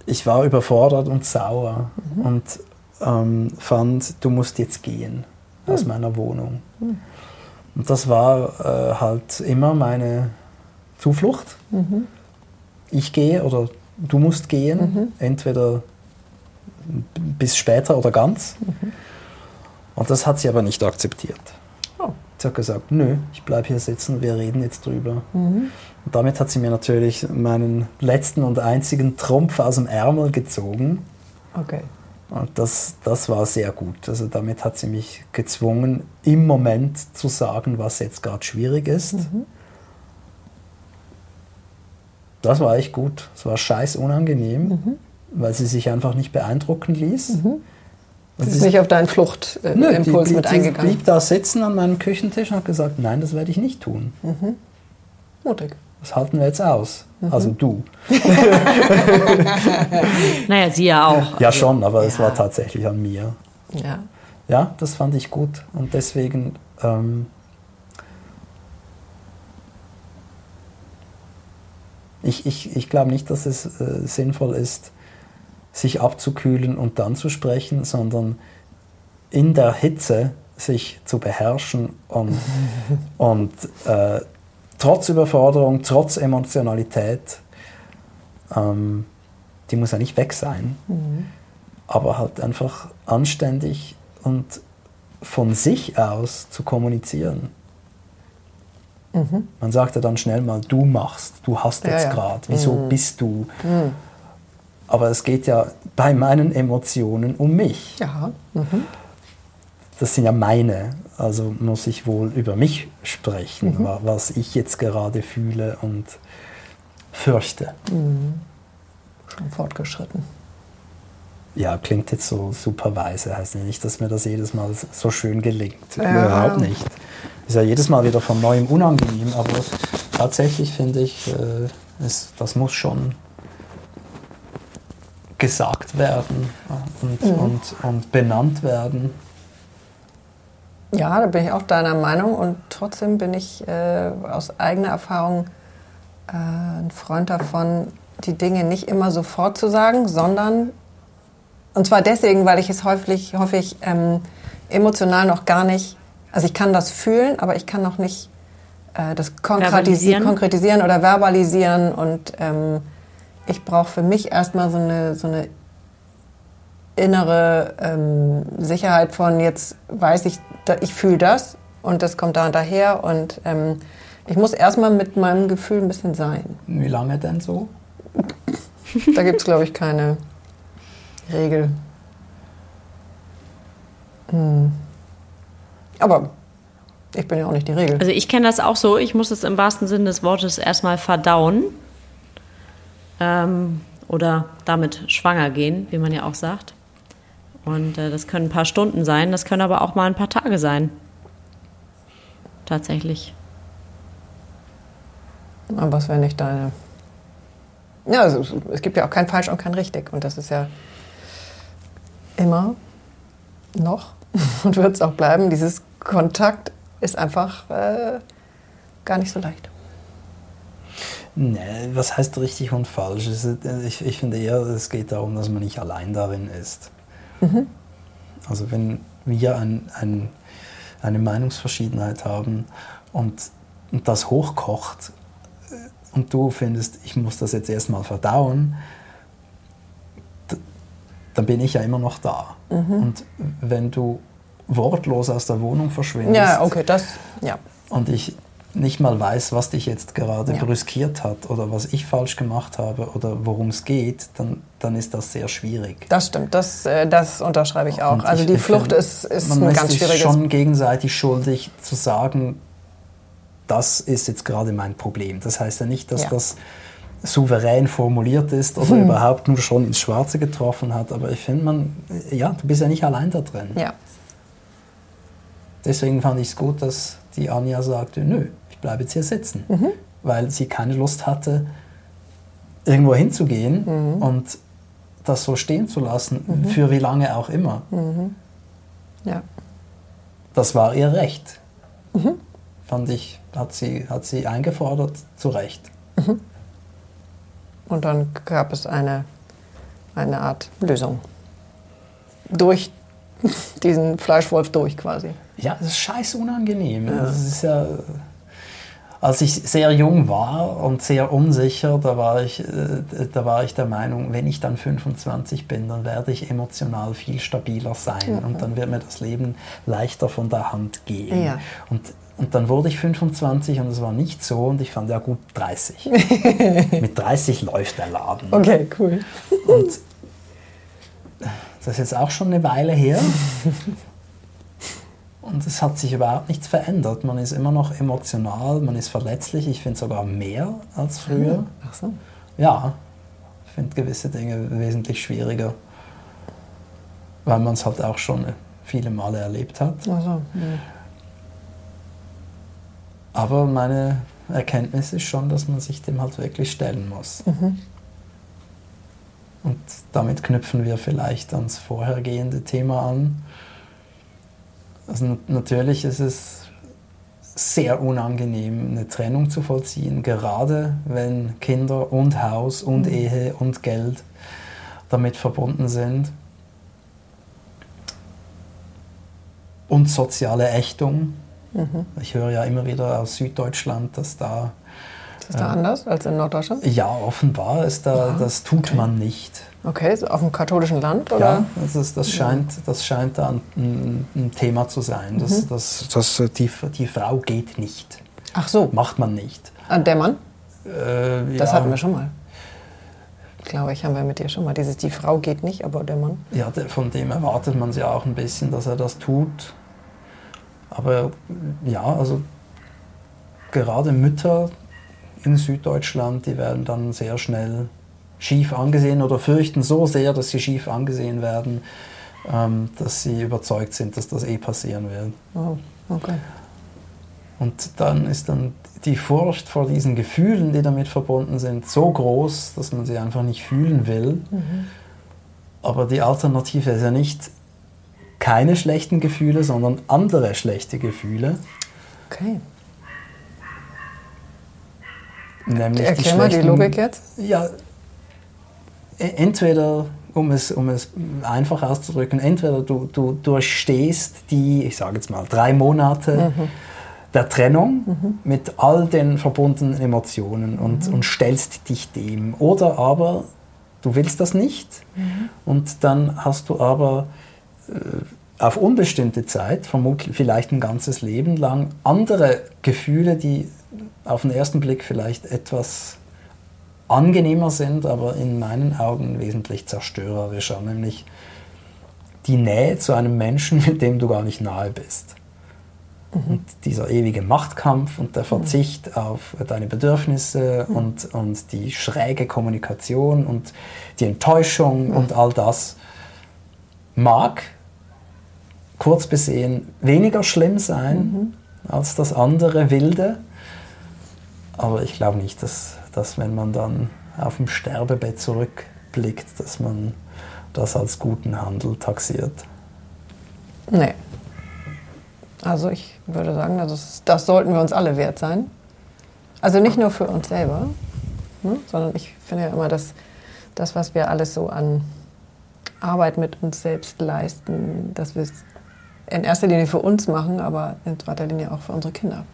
ich war überfordert und sauer und ähm, fand, du musst jetzt gehen aus meiner Wohnung. Und das war äh, halt immer meine Zuflucht. Ich gehe oder du musst gehen, entweder b- bis später oder ganz. Und das hat sie aber nicht akzeptiert. Oh. Sie hat gesagt, nö, ich bleibe hier sitzen, wir reden jetzt drüber. Und damit hat sie mir natürlich meinen letzten und einzigen Trumpf aus dem Ärmel gezogen. Okay. Und das, das war sehr gut. Also damit hat sie mich gezwungen, im Moment zu sagen, was jetzt gerade schwierig ist. Das war echt gut. Es war scheiß unangenehm, weil sie sich einfach nicht beeindrucken ließ. Und Sie sie- ist nicht auf deinen Fluchtimpuls blieb, mit eingegangen. blieb da sitzen an meinem Küchentisch und hat gesagt, nein, das werde ich nicht tun. Mutig. Das halten wir jetzt aus. Also du. Naja, sie ja auch. Ja schon, aber es Ja. war tatsächlich an mir. Ja. Ja, das fand ich gut. Und deswegen ähm, ich, ich, ich glaube nicht, dass es äh, sinnvoll ist, sich abzukühlen und dann zu sprechen, sondern in der Hitze sich zu beherrschen und, und äh, trotz Überforderung, trotz Emotionalität, ähm, die muss ja nicht weg sein, aber halt einfach anständig und von sich aus zu kommunizieren. Man sagt ja dann schnell mal, du machst, du hast Ja, jetzt ja. gerade, wieso bist du? Aber es geht ja bei meinen Emotionen um mich. Ja. Das sind ja meine, also muss ich wohl über mich sprechen, wa- was ich jetzt gerade fühle und fürchte. Schon fortgeschritten. Ja, klingt jetzt so super weise, heißt ja nicht, dass mir das jedes Mal so schön gelingt. Ja. Überhaupt nicht. Ist ja jedes Mal wieder von neuem unangenehm, aber tatsächlich finde ich, äh, es, das muss schon gesagt werden und, und, und benannt werden. Ja, da bin ich auch deiner Meinung und trotzdem bin ich äh, aus eigener Erfahrung äh, ein Freund davon, die Dinge nicht immer sofort zu sagen, sondern Und zwar deswegen, weil ich es häufig, häufig ähm, emotional noch gar nicht, also ich kann das fühlen, aber ich kann noch nicht äh, das konkretisieren. konkretisieren oder verbalisieren. Und ähm, ich brauche für mich erstmal so eine, so eine innere ähm, Sicherheit von, jetzt weiß ich, ich fühle das und das kommt da und daher. Und ähm, ich muss erstmal mit meinem Gefühl ein bisschen sein. Wie lange denn so? Da gibt es, glaube ich, keine Regel. Hm. Aber ich bin ja auch nicht die Regel. Also ich kenne das auch so. Ich muss es im wahrsten Sinne des Wortes erstmal verdauen. Ähm, oder damit schwanger gehen, wie man ja auch sagt. Und äh, das können ein paar Stunden sein, das können aber auch mal ein paar Tage sein. Tatsächlich. Aber was wäre nicht deine. Ja, also, es gibt ja auch kein falsch und kein richtig. Und das ist ja immer noch und wird es auch bleiben. Dieses Kontakt ist einfach äh, gar nicht so leicht. Nee, was heißt richtig und falsch? Ich, ich finde eher, es geht darum, dass man nicht allein darin ist. Mhm. Also wenn wir ein, ein, eine Meinungsverschiedenheit haben und, und das hochkocht äh, und du findest, ich muss das jetzt erstmal verdauen, dann bin ich ja immer noch da. Mhm. Und wenn du wortlos aus der Wohnung verschwindest. Ja, okay, das, ja. Und ich nicht mal weiß, was dich jetzt gerade ja. brüskiert hat oder was ich falsch gemacht habe oder worum es geht, dann, dann ist das sehr schwierig. Das stimmt, das, äh, das unterschreibe ich auch. Und also ich, die Flucht ist, ist man ein ganz schwieriges... Man ist schon gegenseitig schuldig zu sagen, das ist jetzt gerade mein Problem. Das heißt ja nicht, dass ja. das souverän formuliert ist oder hm. überhaupt nur schon ins Schwarze getroffen hat, aber ich finde, man, ja, du bist ja nicht allein da drin. Ja. Deswegen fand ich es gut, dass die Anja sagte, nö, ich bleibe jetzt hier sitzen, mhm. weil sie keine Lust hatte, irgendwo hinzugehen mhm. und das so stehen zu lassen, mhm. für wie lange auch immer. Mhm. Ja. Das war ihr Recht. Mhm. Fand ich, hat sie, hat sie eingefordert, zu Recht. Mhm. Und dann gab es eine, eine Art Lösung. Durch diesen Fleischwolf durch quasi. Ja, das ist scheiß unangenehm. Ja. Das ist ja, als ich sehr jung war und sehr unsicher, da war, ich, äh, da war ich der Meinung, wenn ich dann 25 bin, dann werde ich emotional viel stabiler sein und dann wird mir das Leben leichter von der Hand gehen. Ja. Und, und dann wurde ich 25 und es war nicht so und ich fand ja gut 30. Mit 30 läuft der Laden. Okay, cool. Und das ist jetzt auch schon eine Weile her. Und es hat sich überhaupt nichts verändert. Man ist immer noch emotional, man ist verletzlich. Ich finde sogar mehr als früher. Ach so. Ja, ich finde gewisse Dinge wesentlich schwieriger, weil man es halt auch schon viele Male erlebt hat. Ach so, ja. Aber meine Erkenntnis ist schon, dass man sich dem halt wirklich stellen muss. Mhm. Und damit knüpfen wir vielleicht ans vorhergehende Thema an also natürlich ist es sehr unangenehm, eine Trennung zu vollziehen, gerade wenn Kinder und Haus und mhm. Ehe und Geld damit verbunden sind. Und soziale Ächtung. Mhm. Ich höre ja immer wieder aus Süddeutschland, dass da ist das da anders als in Norddeutschland? Ja, offenbar ist da, das tut okay. man nicht. Okay, so auf dem katholischen Land? Oder? Ja, das, das, scheint, das scheint da ein, ein Thema zu sein. Dass, mhm. dass, dass die, die Frau geht nicht. Ach so. Macht man nicht. Ah, der Mann? Äh, das hatten wir schon mal. Glaube ich, haben wir mit dir schon mal. Dieses, die Frau geht nicht, aber der Mann. Ja, von dem erwartet man ja auch ein bisschen, dass er das tut. Aber ja, also gerade Mütter in Süddeutschland, die werden dann sehr schnell schief angesehen oder fürchten so sehr, dass sie schief angesehen werden, ähm, dass sie überzeugt sind, dass das eh passieren wird. Oh, okay. Und dann ist dann die Furcht vor diesen Gefühlen, die damit verbunden sind, so groß, dass man sie einfach nicht fühlen will. Mhm. Aber die Alternative ist ja nicht keine schlechten Gefühle, sondern andere schlechte Gefühle. Okay. Nämlich Erklär mal die Logik jetzt. Ja, e- entweder um es, um es einfach auszudrücken, entweder du, du durchstehst die, ich sage jetzt mal, drei Monate mhm. der Trennung mhm. mit all den verbundenen Emotionen und, mhm. und stellst dich dem. Oder aber du willst das nicht mhm. und dann hast du aber äh, auf unbestimmte Zeit, vermutlich vielleicht ein ganzes Leben lang, andere Gefühle, die auf den ersten Blick vielleicht etwas angenehmer sind, aber in meinen Augen wesentlich zerstörerischer, nämlich die Nähe zu einem Menschen, mit dem du gar nicht nahe bist. Mhm. Und dieser ewige Machtkampf und der Verzicht mhm. auf deine Bedürfnisse mhm. und, und die schräge Kommunikation und die Enttäuschung und all das mag kurz besehen weniger schlimm sein mhm. als das andere Wilde. Aber ich glaube nicht, dass, dass wenn man dann auf dem Sterbebett zurückblickt, dass man das als guten Handel taxiert. Nee. Also ich würde sagen, das, das sollten wir uns alle wert sein. Also nicht nur für uns selber, ne, sondern ich finde ja immer, dass das, was wir alles so an Arbeit mit uns selbst leisten, dass wir es in erster Linie für uns machen, aber in zweiter Linie auch für unsere Kinder.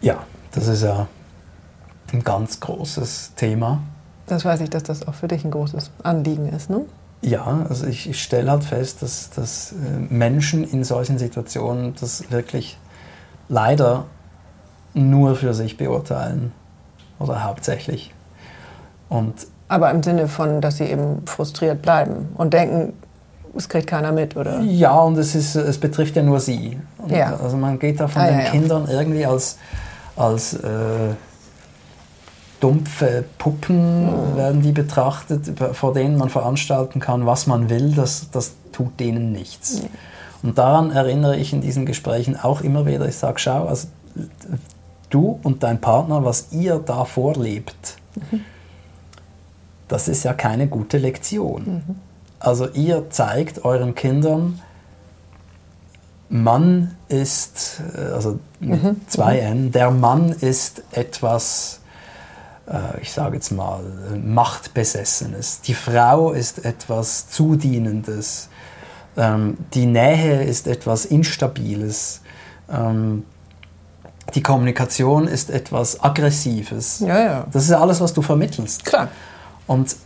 Ja, das ist ja ein ganz großes Thema. Das weiß ich, dass das auch für dich ein großes Anliegen ist, ne? Ja, also ich, ich stelle halt fest, dass, dass äh, Menschen in solchen Situationen das wirklich leider nur für sich beurteilen oder hauptsächlich. Und Aber im Sinne von, dass sie eben frustriert bleiben und denken, es kriegt keiner mit, oder? Ja, und es, ist, es betrifft ja nur sie. Ja. Also man geht da von ah, den ja, Kindern irgendwie als, als äh, dumpfe Puppen, mhm. werden die betrachtet, vor denen man veranstalten kann, was man will, das, das tut denen nichts. Mhm. Und daran erinnere ich in diesen Gesprächen auch immer wieder, ich sage, schau, also du und dein Partner, was ihr da vorlebt, mhm. das ist ja keine gute Lektion. Mhm. Also ihr zeigt euren Kindern, Mann ist, äh, also mit mhm. zwei N, der Mann ist etwas, äh, ich sage jetzt mal, Machtbesessenes. Die Frau ist etwas Zudienendes. Ähm, die Nähe ist etwas Instabiles. Ähm, die Kommunikation ist etwas Aggressives. Ja, ja. Das ist alles, was du vermittelst. Klar. Und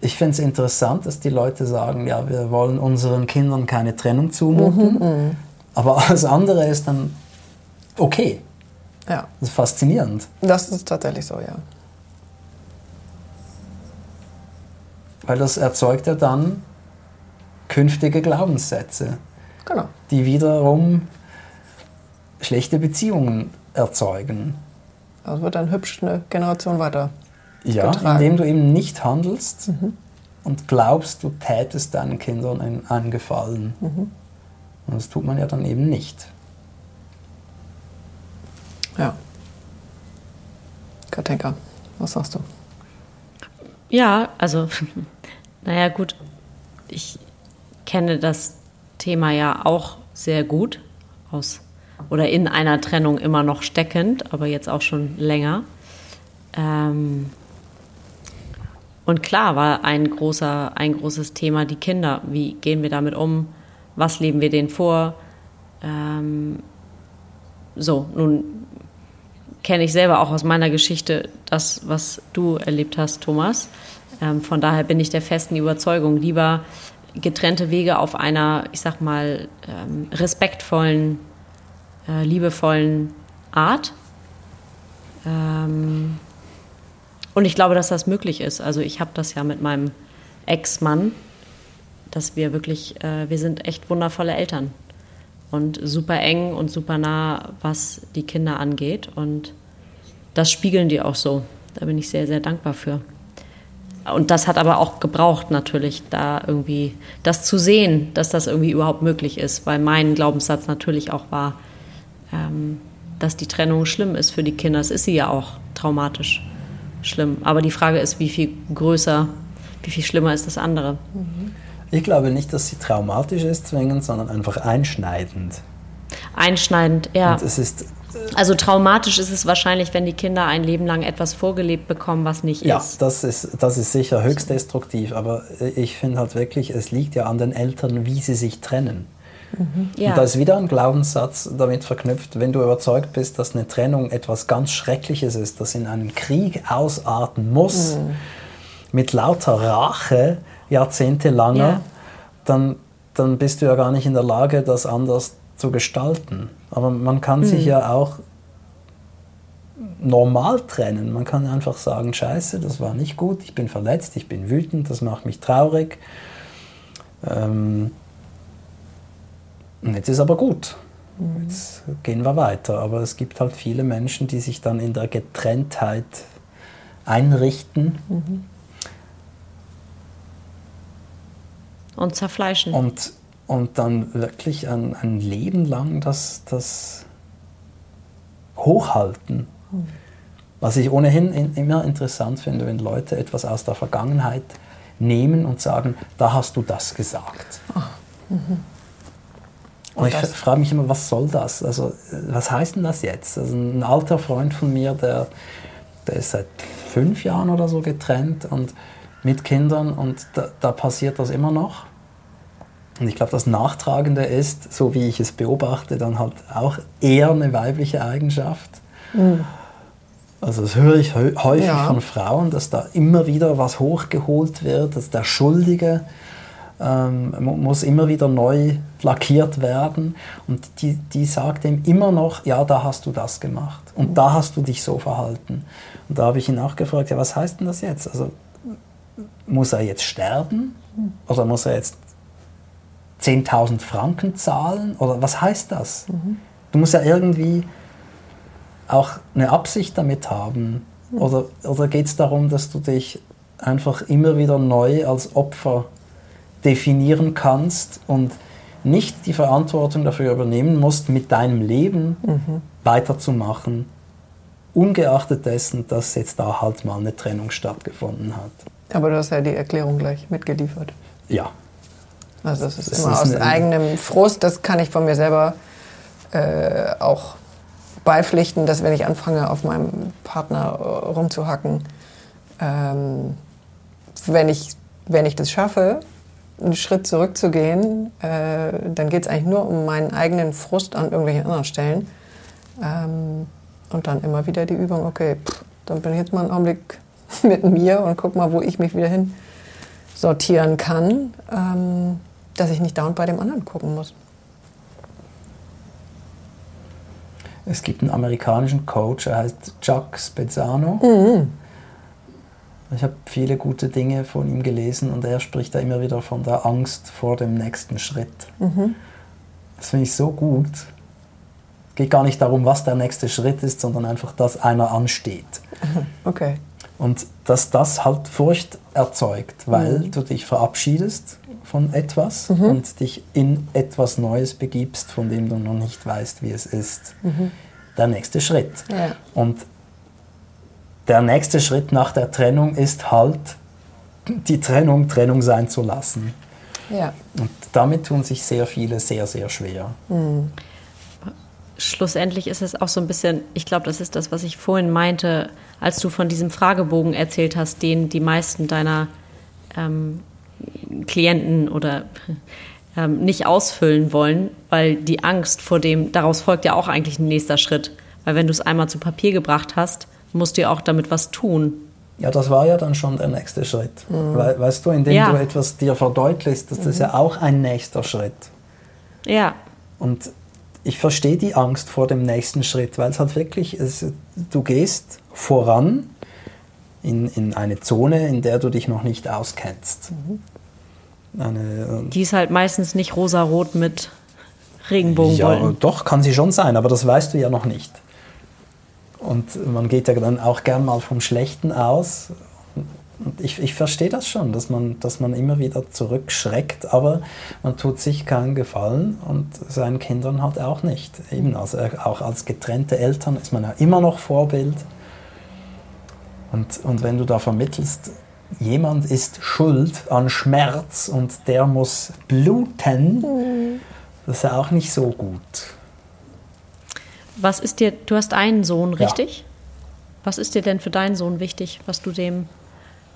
ich finde es interessant, dass die Leute sagen, ja, wir wollen unseren Kindern keine Trennung zumuten, mhm, mhm, aber alles andere ist dann okay. Ja. Das ist faszinierend. Das ist tatsächlich so, ja. Weil das erzeugt ja dann künftige Glaubenssätze, genau. die wiederum schlechte Beziehungen erzeugen. Also wird dann hübsch eine Generation weiter ja, getragen. indem du eben nicht handelst mhm. und glaubst, du tätest deinen Kindern einen, einen Gefallen. Mhm. Und das tut man ja dann eben nicht. Ja. Katinka, was sagst du? Ja, also, naja, gut. Ich kenne das Thema ja auch sehr gut aus oder in einer Trennung immer noch steckend, aber jetzt auch schon länger. Ähm, und klar war ein, großer, ein großes Thema die Kinder. Wie gehen wir damit um? Was leben wir denen vor? Ähm, so, nun kenne ich selber auch aus meiner Geschichte das, was du erlebt hast, Thomas. Ähm, von daher bin ich der festen Überzeugung, lieber getrennte Wege auf einer, ich sag mal, ähm, respektvollen, äh, liebevollen Art. Ähm, und ich glaube, dass das möglich ist. Also ich habe das ja mit meinem Ex-Mann, dass wir wirklich, äh, wir sind echt wundervolle Eltern und super eng und super nah, was die Kinder angeht. Und das spiegeln die auch so. Da bin ich sehr, sehr dankbar für. Und das hat aber auch gebraucht, natürlich, da irgendwie das zu sehen, dass das irgendwie überhaupt möglich ist, weil mein Glaubenssatz natürlich auch war, ähm, dass die Trennung schlimm ist für die Kinder. Das ist sie ja auch traumatisch schlimm. Aber die Frage ist, wie viel größer, wie viel schlimmer ist das andere? Ich glaube nicht, dass sie traumatisch ist zwingend, sondern einfach einschneidend. einschneidend, ja. Und es ist also traumatisch ist es wahrscheinlich, wenn die Kinder ein Leben lang etwas vorgelebt bekommen, was nicht ja, ist. das ist, das ist sicher höchst destruktiv, aber ich finde halt wirklich, es liegt ja an den Eltern, wie sie sich trennen. Ja. Und da ist wieder ein Glaubenssatz damit verknüpft, wenn du überzeugt bist, dass eine Trennung etwas ganz Schreckliches ist, das in einen Krieg ausarten muss, mit lauter Rache jahrzehntelanger, Ja. dann, dann bist du ja gar nicht in der Lage, das anders zu gestalten. Aber man kann sich ja auch normal trennen. Man kann einfach sagen, scheiße, das war nicht gut, ich bin verletzt, ich bin wütend, das macht mich traurig. Ähm, und jetzt ist aber gut. Jetzt gehen wir weiter. Aber es gibt halt viele Menschen, die sich dann in der Getrenntheit einrichten Und zerfleischen. und, und dann wirklich ein, ein Leben lang das, das hochhalten. Was ich ohnehin in, immer interessant finde, wenn Leute etwas aus der Vergangenheit nehmen und sagen, da hast du das gesagt. Und ich frage mich immer, was soll das? Also, äh, was heißt denn das jetzt? Also ein alter Freund von mir, der, der ist seit fünf Jahren oder so getrennt und mit Kindern und da, da passiert das immer noch. Und ich glaube, das Nachtragende ist, so wie ich es beobachte, dann halt auch eher eine weibliche Eigenschaft. Also das höre ich hä- häufig Ja. von Frauen, dass da immer wieder was hochgeholt wird, dass der Schuldige ähm, mu- muss immer wieder neu lackiert werden. Und die, die sagt ihm immer noch, ja, da hast du das gemacht und da hast du dich so verhalten. Und da habe ich ihn auch gefragt, ja, was heißt denn das jetzt? Also muss er jetzt sterben oder muss er jetzt 10.000 Franken zahlen oder was heißt das? Du musst ja irgendwie auch eine Absicht damit haben. Oder, oder geht es darum, dass du dich einfach immer wieder neu als Opfer definieren kannst und nicht die Verantwortung dafür übernehmen musst, mit deinem Leben weiterzumachen, ungeachtet dessen, dass jetzt da halt mal eine Trennung stattgefunden hat. Aber du hast ja die Erklärung gleich mitgeliefert. Ja, Also das ist Das immer ist aus eigenem Frust. Das kann ich von mir selber äh, auch beipflichten, dass wenn ich anfange, auf meinem Partner äh, rumzuhacken, ähm, wenn, ich, wenn ich das schaffe, einen Schritt zurückzugehen, äh, dann geht es eigentlich nur um meinen eigenen Frust an irgendwelchen anderen Stellen. Ähm, und dann immer wieder die Übung, okay, pff, dann bin ich jetzt mal einen Augenblick mit mir und guck mal, wo ich mich wieder hin sortieren kann, ähm, dass ich nicht dauernd bei dem anderen gucken muss. es gibt einen amerikanischen Coach, er heißt Chuck Spezzano. Ich habe viele gute Dinge von ihm gelesen und er spricht da immer wieder von der Angst vor dem nächsten Schritt. Das finde ich so gut. Es geht gar nicht darum, was der nächste Schritt ist, sondern einfach, dass einer ansteht. Okay. Und dass das halt Furcht erzeugt, weil du dich verabschiedest von etwas und dich in etwas Neues begibst, von dem du noch nicht weißt, wie es ist. Der nächste Schritt. Ja. Und der nächste Schritt nach der Trennung ist halt, die Trennung Trennung sein zu lassen. Ja. Und damit tun sich sehr viele sehr, sehr schwer. Schlussendlich ist es auch so ein bisschen, ich glaube, das ist das, was ich vorhin meinte, als du von diesem Fragebogen erzählt hast, den die meisten deiner ähm, Klienten oder ähm, nicht ausfüllen wollen, weil die Angst vor dem, daraus folgt ja auch eigentlich ein nächster Schritt. Weil wenn du es einmal zu Papier gebracht hast, musst du ja auch damit was tun. Ja, das war ja dann schon der nächste Schritt. We weißt du, indem Ja. du etwas dir verdeutlichst, das ist ja auch ein nächster Schritt. Ja, Und ich verstehe die Angst vor dem nächsten Schritt, weil es halt wirklich, es, du gehst voran in, in eine Zone, in der du dich noch nicht auskennst. Eine, die ist halt meistens nicht rosarot mit ja, Regenbogenwolken. doch, kann sie schon sein, aber das weißt du ja noch nicht. Und man geht ja dann auch gern mal vom Schlechten aus. Und ich, ich verstehe das schon, dass man, dass man immer wieder zurückschreckt, aber man tut sich keinen Gefallen und seinen Kindern halt auch nicht. Eben, also auch als getrennte Eltern ist man ja immer noch Vorbild. Und, und wenn du da vermittelst, jemand ist schuld an Schmerz und der muss bluten, das ist ja auch nicht so gut. Was ist dir, du hast einen Sohn, Ja. richtig? Was ist dir denn für deinen Sohn wichtig, was du dem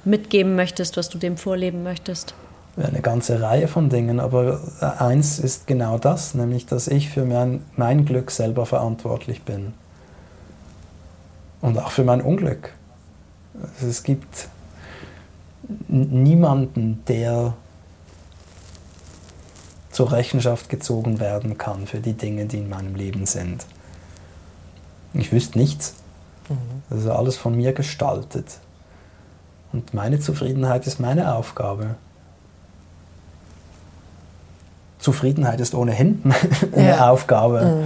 mitgeben möchtest, was du dem vorleben möchtest? eine ganze Reihe von Dingen, aber eins ist genau das, nämlich dass ich für mein, mein Glück selber verantwortlich bin. Und auch für mein Unglück. Also es gibt niemanden, der zur Rechenschaft gezogen werden kann für die Dinge, die in meinem Leben sind. Ich wüsste nichts. Das ist alles von mir gestaltet. Und meine Zufriedenheit ist meine Aufgabe. Zufriedenheit ist ohnehin eine Ja. Aufgabe.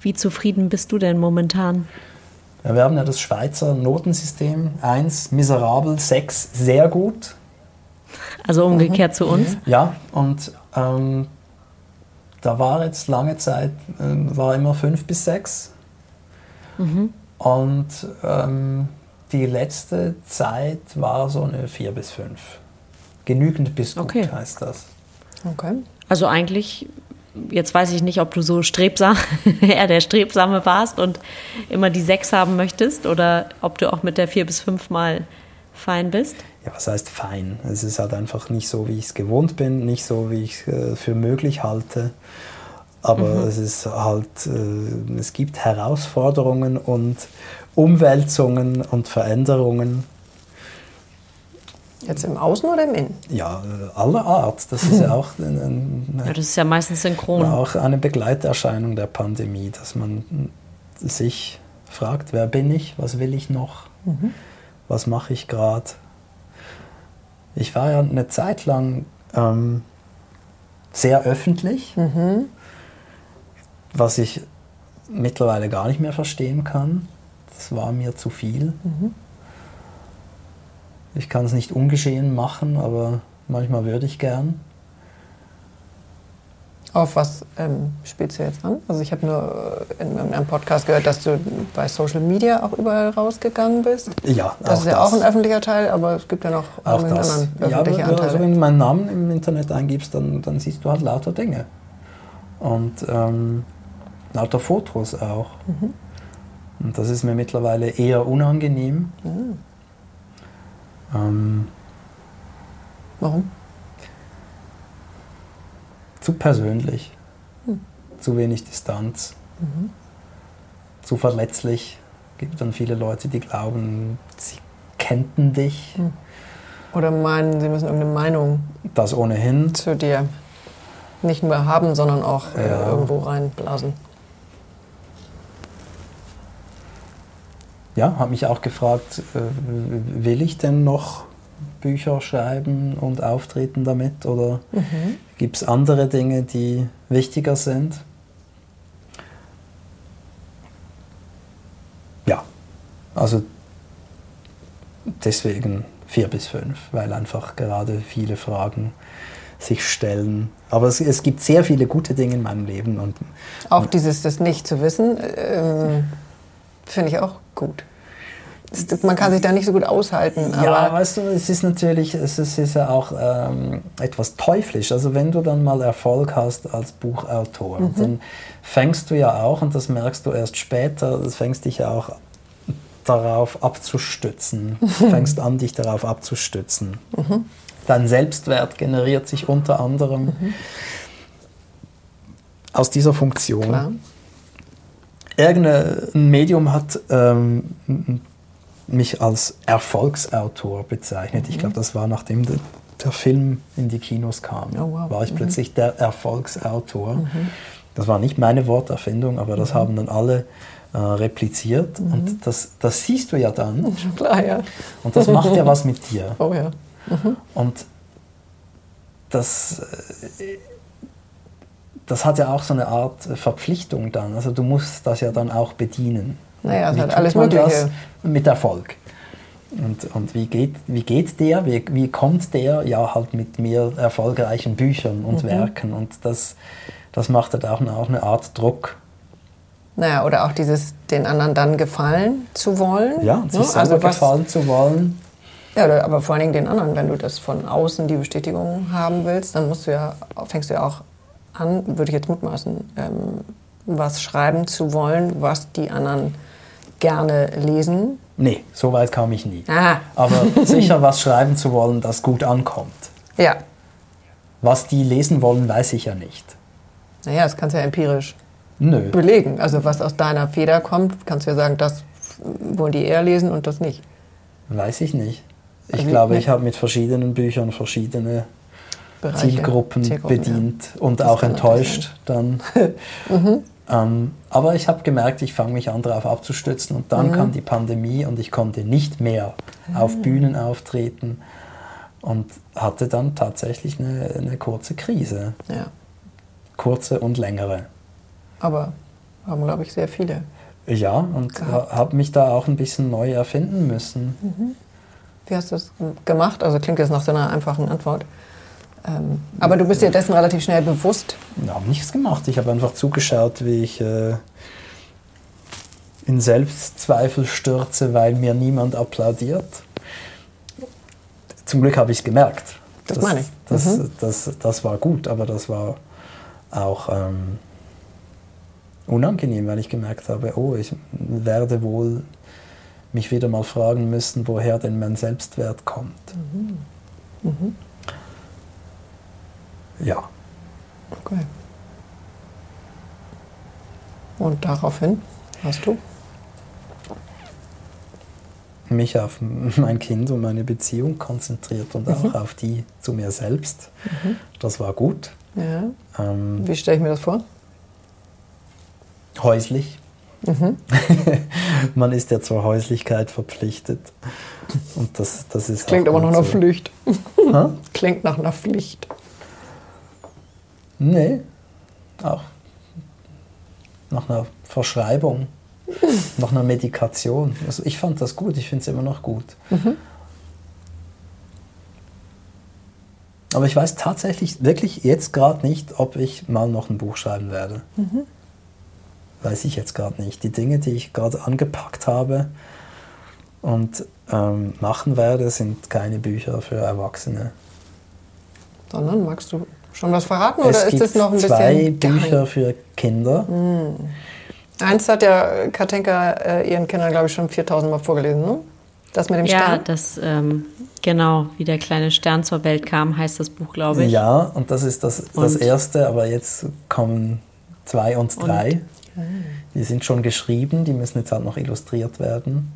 Wie zufrieden bist du denn momentan? Ja, wir haben ja das Schweizer Notensystem. Eins miserabel, sechs sehr gut. Also umgekehrt zu uns. Ja, und ähm, da war jetzt lange Zeit, ähm, war immer fünf bis sechs. Und ähm, die letzte Zeit war so eine vier bis fünf. Genügend bis gut Okay. heißt das. Okay. Also eigentlich, jetzt weiß ich nicht, ob du so strebsam, eher der Strebsame warst und immer die sechs haben möchtest oder ob du auch mit der vier bis fünf mal fein bist. Ja, was heißt fein? Es ist halt einfach nicht so, wie ich es gewohnt bin, nicht so, wie ich es äh, für möglich halte. Aber es ist halt, äh, es gibt Herausforderungen und Umwälzungen und Veränderungen, Jetzt im Außen oder im Innen? ja, äh, aller Art. Das ist ja auch, ein, ein, Ja, das ist ja meistens synchron. auch eine Begleiterscheinung der Pandemie, dass man sich fragt, wer bin ich, was will ich noch, was mache ich gerade. Ich war ja eine Zeit lang ähm, sehr öffentlich, was ich mittlerweile gar nicht mehr verstehen kann. Das war mir zu viel. Ich kann es nicht ungeschehen machen, aber manchmal würde ich gern. Auf was ähm, spielst du jetzt an? Also ich habe nur äh, in einem Podcast gehört, dass du bei Social Media auch überall rausgegangen bist. Ja, Das ist ja auch ein öffentlicher Teil, aber es gibt ja noch Auch einen das. anderen Ja, aber öffentliche also wenn du meinen Namen im Internet eingibst, dann, dann siehst du halt lauter Dinge. Und ähm, lauter Fotos auch. Mhm. Und das ist mir mittlerweile eher unangenehm. Mhm. Ähm, Warum? Zu persönlich. Hm. Zu wenig Distanz. Mhm. Zu verletzlich. gibt dann viele Leute, die glauben, sie kennten dich. Hm. Oder meinen, sie müssen irgendeine Meinung Das ohnehin. zu dir nicht nur haben, sondern auch äh, Ja. irgendwo reinblasen. Ja, habe mich auch gefragt, äh, will ich denn noch Bücher schreiben und auftreten damit oder gibt es andere Dinge, die wichtiger sind? Ja, also deswegen vier bis fünf, weil einfach gerade viele Fragen sich stellen. Aber es, es gibt sehr viele gute Dinge in meinem Leben und Auch dieses, das nicht zu wissen, ähm, finde ich auch gut. Man kann sich da nicht so gut aushalten, Ja, weißt du, es ist natürlich, es ist, es ist ja auch ähm, etwas teuflisch. Also wenn du dann mal Erfolg hast als Buchautor, Mhm. dann fängst du ja auch, und das merkst du erst später, das fängst dich ja auch darauf abzustützen, fängst an, dich darauf abzustützen. Mhm. Dein Selbstwert generiert sich unter anderem aus dieser Funktion. klar. Irgendein Medium hat ähm, m- mich als Erfolgsautor bezeichnet. Ich glaube, das war nachdem der, der Film in die Kinos kam. Oh, wow. War ich plötzlich der Erfolgsautor. Das war nicht meine Worterfindung, aber das haben dann alle äh, repliziert. Und das, das siehst du ja dann. Klar, ja. Und das macht ja was mit dir. Oh ja. Und das, äh, das hat ja auch so eine Art Verpflichtung dann. Also du musst das ja dann auch bedienen. Naja, es Wie hat alles Mögliche. das? Mit Erfolg. Und, und wie, geht, wie geht der? Wie, wie kommt der? Ja, halt mit mehr erfolgreichen Büchern Mhm. und Werken. Und das, das macht halt auch eine, auch eine Art Druck. Naja, oder auch dieses, den anderen dann gefallen zu wollen. Ja, und sich Ne? selber Also was- gefallen zu wollen. Ja, aber vor allen Dingen den anderen. Wenn du das von außen die Bestätigung haben willst, dann musst du ja, fängst du ja auch an, würde ich jetzt mutmaßen, ähm, was schreiben zu wollen, was die anderen gerne lesen? Nee, so weit kam ich nie. Ah, Aber sicher was schreiben zu wollen, das gut ankommt. ja. Was die lesen wollen, weiß ich ja nicht. Naja, das kannst du ja empirisch Nö. belegen. Also was aus deiner Feder kommt, kannst du ja sagen, das wollen die eher lesen und das nicht. Weiß ich nicht. Ich Also glaube, nicht- ich habe mit verschiedenen Büchern verschiedene Bereiche, Zielgruppen, Zielgruppen, bedient und Das auch enttäuscht dann. ähm, aber ich habe gemerkt, ich fange mich an darauf abzustützen und Mhm. dann kam die Pandemie und ich konnte nicht mehr Ah. auf Bühnen auftreten und hatte dann tatsächlich eine, eine kurze Krise. Ja. Kurze und längere. Aber haben, glaube ich, sehr viele. Ja, und habe mich da auch ein bisschen neu erfinden müssen. Wie hast du das gemacht? Also klingt jetzt nach so einer einfachen Antwort. Ähm, aber du bist dir dessen relativ schnell bewusst. Ich habe nichts gemacht. Ich habe einfach zugeschaut, wie ich äh, in Selbstzweifel stürze, weil mir niemand applaudiert. Zum Glück habe ich es gemerkt. Das meine ich. Das, Mhm. das, das war gut, aber das war auch ähm, unangenehm, weil ich gemerkt habe, oh, ich werde wohl mich wieder mal fragen müssen, woher denn mein Selbstwert kommt. Mhm. Ja. Okay. Und daraufhin hast du? mich auf mein Kind und meine Beziehung konzentriert und auch auf die zu mir selbst. Das war gut. Ja. Ähm, Wie stelle ich mir das vor? häuslich. Man ist ja zur Häuslichkeit verpflichtet. Und das, das ist Klingt aber nach gut einer so. Pflicht. Klingt nach einer Pflicht. Nee, auch nach einer Verschreibung, nach einer Medikation. Also ich fand das gut, ich finde es immer noch gut. Aber ich weiß tatsächlich wirklich jetzt gerade nicht, ob ich mal noch ein Buch schreiben werde. Weiß ich jetzt gerade nicht. Die Dinge, die ich gerade angepackt habe und ähm, machen werde, sind keine Bücher für Erwachsene. Sondern magst du schon was verraten oder es ist gibt es noch ein zwei bisschen Bücher geheim? für Kinder. Eins hat ja Katenka äh, ihren Kindern, glaube ich, schon 4000 Mal vorgelesen, ne? Das mit dem Ja, Stern? das, ähm, genau, wie der kleine Stern zur Welt kam, heißt das Buch, glaube ich. Ja, und das ist das, das Und- erste, aber jetzt kommen zwei und drei. Die sind schon geschrieben, die müssen jetzt halt noch illustriert werden.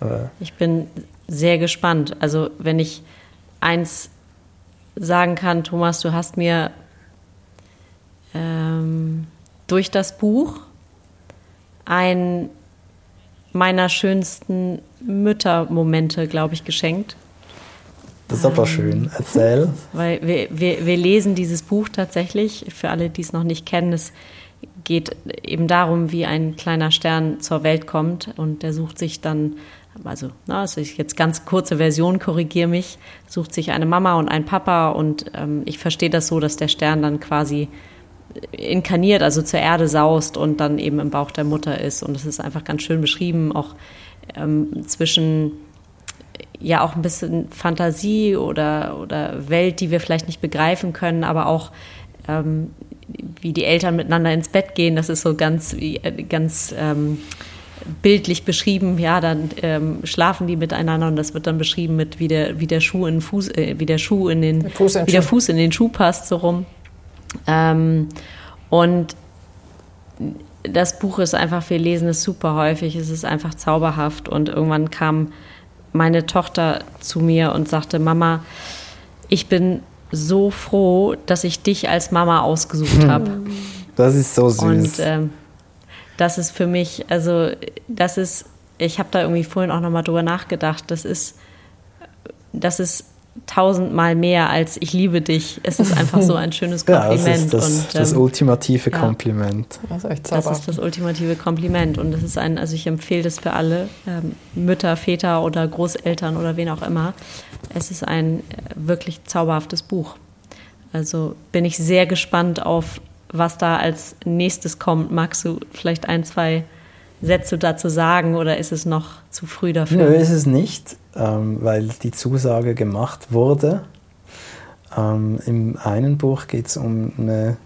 Aber Ich bin sehr gespannt. Also, wenn ich eins sagen kann, Thomas, du hast mir ähm, durch das Buch einen meiner schönsten Müttermomente, glaube ich, geschenkt. das ist aber schön. Erzähl. Weil wir, wir, wir lesen dieses Buch tatsächlich, für alle, die es noch nicht kennen, es geht eben darum, wie ein kleiner Stern zur Welt kommt und der sucht sich dann, also na, das ist jetzt ganz kurze Version, korrigiere mich, sucht sich eine Mama und ein Papa und ähm, ich verstehe das so, dass der Stern dann quasi inkarniert, also zur Erde saust und dann eben im Bauch der Mutter ist und es ist einfach ganz schön beschrieben, auch ähm, zwischen ja auch ein bisschen Fantasie oder, oder Welt, die wir vielleicht nicht begreifen können, aber auch ähm, wie die Eltern miteinander ins Bett gehen. Das ist so ganz, äh, ganz ähm, bildlich beschrieben. Ja, dann ähm, schlafen die miteinander und das wird dann beschrieben mit wie der, wie der Schuh in Fuß, äh, wie der Schuh in den, Fuß in wie der Schuh. Fuß in den Schuh passt so rum. Ähm, und das Buch ist einfach, wir lesen es super häufig, es ist einfach zauberhaft. Und irgendwann kam meine Tochter zu mir und sagte, Mama, ich bin so froh, dass ich dich als Mama ausgesucht habe. Das ist so süß. Und ähm, das ist für mich, also das ist, ich habe da irgendwie vorhin auch nochmal drüber nachgedacht, das ist, das ist tausendmal mehr als ich liebe dich. Es ist einfach so ein schönes ja, das Kompliment. ist das, und, das ähm, ultimative ja. Kompliment. Das ist echt das zauberhaft. ist das ultimative Kompliment und das ist ein, also ich empfehle das für alle ähm, Mütter, Väter oder Großeltern oder wen auch immer. Es ist ein äh, wirklich zauberhaftes Buch. Also bin ich sehr gespannt auf, was da als nächstes kommt. Magst du vielleicht ein, zwei Sätze dazu sagen oder ist es noch zu früh dafür? Nö, ist es nicht, ähm, weil die Zusage gemacht wurde. Ähm, Im einen Buch geht es um eine,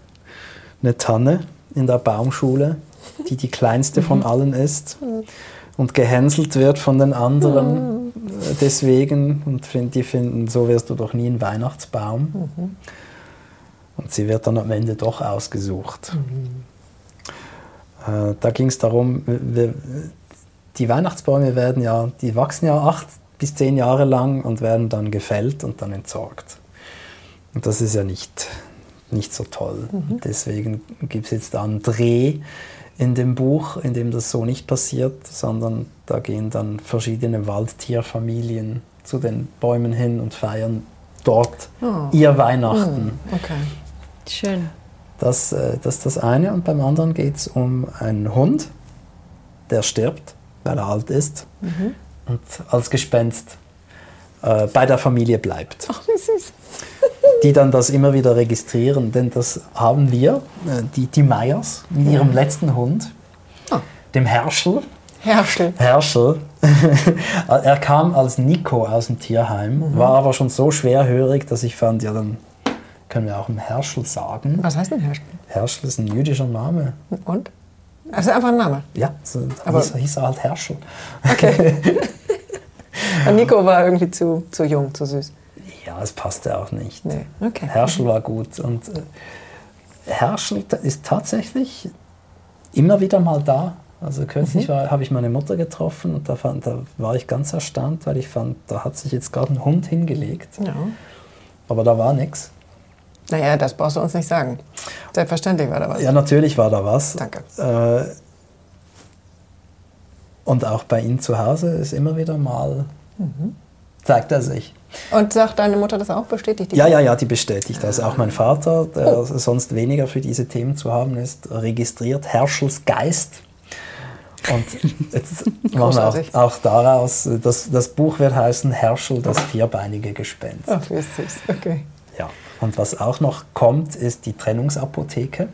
eine Tanne, in der Baumschule, die die kleinste von allen ist und gehänselt wird von den anderen äh, deswegen und find, die finden, so wirst du doch nie ein Weihnachtsbaum. Und sie wird dann am Ende doch ausgesucht. Äh, da ging es darum, wir, die Weihnachtsbäume werden ja, die wachsen ja acht bis zehn Jahre lang und werden dann gefällt und dann entsorgt. Und das ist ja nicht, nicht so toll. Deswegen gibt es jetzt da einen Dreh in dem Buch, in dem das so nicht passiert, sondern da gehen dann verschiedene Waldtierfamilien zu den Bäumen hin und feiern dort Oh. ihr Weihnachten. Okay. Schön. Das, äh, das ist das eine. Und beim anderen geht es um einen Hund, der stirbt, weil er alt ist und als Gespenst äh, bei der Familie bleibt. Ach, wie süß. Die dann das immer wieder registrieren, denn das haben wir, äh, die, die Meyers, mit ihrem letzten Hund, Ah. dem Herschel. Herschel. Herschel. er kam als Nico aus dem Tierheim, war aber schon so schwerhörig, dass ich fand, ja, dann können wir auch im Herschel sagen. Was heißt denn Herschel? Herschel ist ein jüdischer Name. Und? Also einfach ein Name. Ja, so Aber- hieß, hieß er halt Herschel. Okay. Und Nico war irgendwie zu, zu jung, zu süß. Ja, es passte auch nicht. Nee, okay. Herschel war gut. Und äh, Herschel ist tatsächlich immer wieder mal da. Also kürzlich Mhm. habe ich meine Mutter getroffen und da, fand, da war ich ganz erstaunt, weil ich fand, da hat sich jetzt gerade ein Hund hingelegt. Ja. Aber da war nichts. Naja, das brauchst du uns nicht sagen. Selbstverständlich war da was. Ja, natürlich war da was. Danke. Äh, und auch bei Ihnen zu Hause ist immer wieder mal, Mhm. zeigt er sich. Und sagt deine Mutter das auch? Bestätigt die Ja, ja, ja, die bestätigt das. Auch mein Vater, der Oh. sonst weniger für diese Themen zu haben ist, registriert Herschels Geist. Und jetzt machen wir auch, auch daraus, das, das Buch wird heißen Herschel, das vierbeinige Gespenst. Ach, wie süß. Okay. Ja. Und was auch noch kommt, ist die Trennungsapotheke.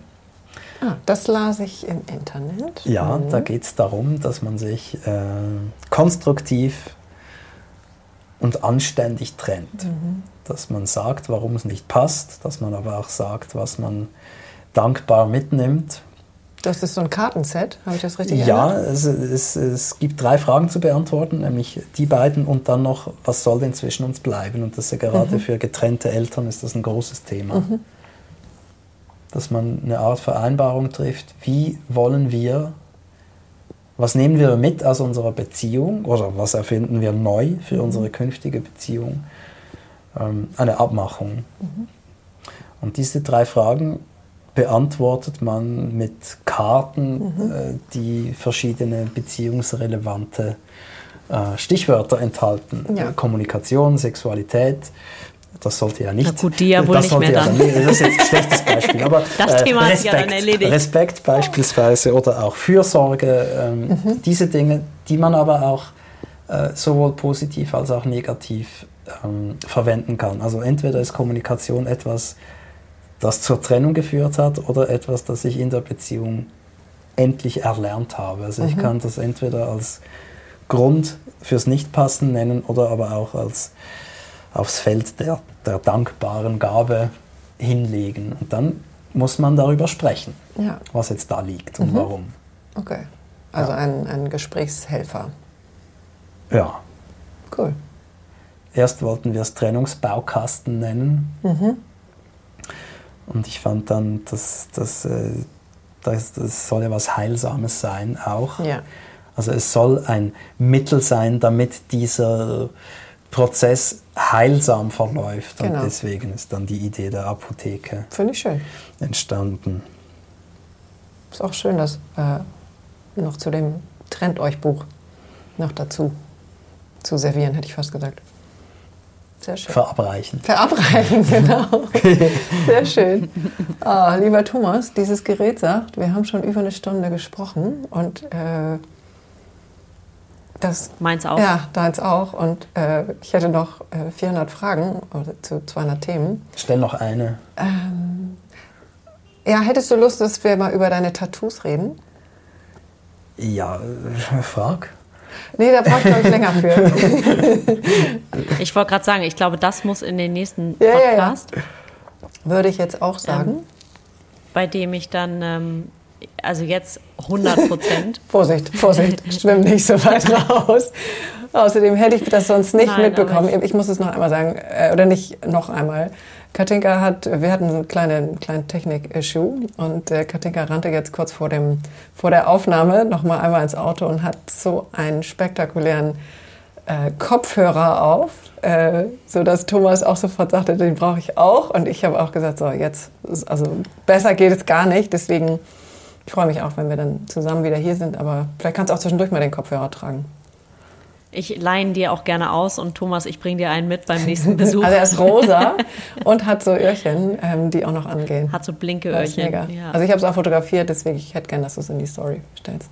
Ah, das las ich im Internet. Ja, Mhm. da geht es darum, dass man sich äh, konstruktiv und anständig trennt. Mhm. Dass man sagt, warum es nicht passt, dass man aber auch sagt, was man dankbar mitnimmt. Das ist so ein Kartenset, habe ich das richtig Ja, es, es, es gibt drei Fragen zu beantworten, nämlich die beiden und dann noch, was soll denn zwischen uns bleiben? Und das ist ja gerade Mhm. für getrennte Eltern ist das ein großes Thema. Dass man eine Art Vereinbarung trifft, wie wollen wir, was nehmen wir mit aus unserer Beziehung oder was erfinden wir neu Mhm. für unsere künftige Beziehung? Ähm, eine Abmachung. Mhm. Und diese drei Fragen beantwortet man mit Karten, Mhm. äh, die verschiedene beziehungsrelevante äh, Stichwörter enthalten. Ja. Äh, Kommunikation, Sexualität. Das sollte ja nicht. Na gut, die ja wohl das nicht mehr ja dann. nicht- Das ist jetzt ein schlechtes Beispiel. Aber Das äh, Thema hat sich ja dann Respekt, erledigt. Respekt beispielsweise oder auch Fürsorge. Ähm, Mhm. Diese Dinge, die man aber auch äh, sowohl positiv als auch negativ ähm, verwenden kann. Also entweder ist Kommunikation etwas, das zur Trennung geführt hat oder etwas, das ich in der Beziehung endlich erlernt habe. Also ich kann das entweder als Grund fürs Nichtpassen nennen oder aber auch als aufs Feld der, der dankbaren Gabe hinlegen. Und dann muss man darüber sprechen, Ja, was jetzt da liegt und warum. okay. Also Ja. ein, ein Gesprächshelfer. Ja. Cool. Erst wollten wir es Trennungsbaukasten nennen. Mhm. Und ich fand dann, dass das, äh, das, das soll ja was Heilsames sein auch. Ja. Also es soll ein Mittel sein, damit dieser Prozess heilsam verläuft. Genau. Und deswegen ist dann die Idee der Apotheke Finde ich schön. entstanden. Ist auch schön, das äh, noch zu dem Trennt euch Buch noch dazu zu servieren, hätte ich fast gesagt. Sehr schön. Verabreichen. Verabreichen, genau. Sehr schön. Ah, lieber Thomas, dieses Gerät sagt, wir haben schon über eine Stunde gesprochen und äh, das Meins auch. ja, deins auch. Und äh, ich hätte noch äh, 400 Fragen oder zu 200 Themen. Stell noch eine. Ähm, ja, hättest du Lust, dass wir mal über deine Tattoos reden? Ja, äh, frag. Nee, da brauche ich, glaube ich, länger für. Ich wollte gerade sagen, ich glaube, das muss in den nächsten Ja, ja, ja. Podcast, Würde ich jetzt auch sagen. bei dem ich dann ähm, also jetzt 100 Prozent. Vorsicht, Vorsicht, schwimm nicht so weit raus. Außerdem hätte ich das sonst nicht Nein, mitbekommen. aber Ich, muss es noch einmal sagen, äh, oder nicht noch einmal. Katinka hat, wir hatten einen kleinen, kleinen Technik-Issue und äh, Katinka rannte jetzt kurz vor, dem, vor der Aufnahme noch mal einmal ins Auto und hat so einen spektakulären äh, Kopfhörer auf, äh, so dass Thomas auch sofort sagte, den brauche ich auch. Und ich habe auch gesagt, so jetzt, also besser geht es gar nicht. Deswegen ich freue mich auch, wenn wir dann zusammen wieder hier sind. Aber vielleicht kannst du auch zwischendurch mal den Kopfhörer tragen. Ich leihen dir auch gerne aus und Thomas, ich bringe dir einen mit beim nächsten Besuch. Also er ist rosa und hat so Öhrchen, ähm, die auch noch angehen. Hat so blinke Öhrchen. mega. Ja. Also ich habe es auch fotografiert, deswegen ich hätte gern, dass du es in die Story stellst.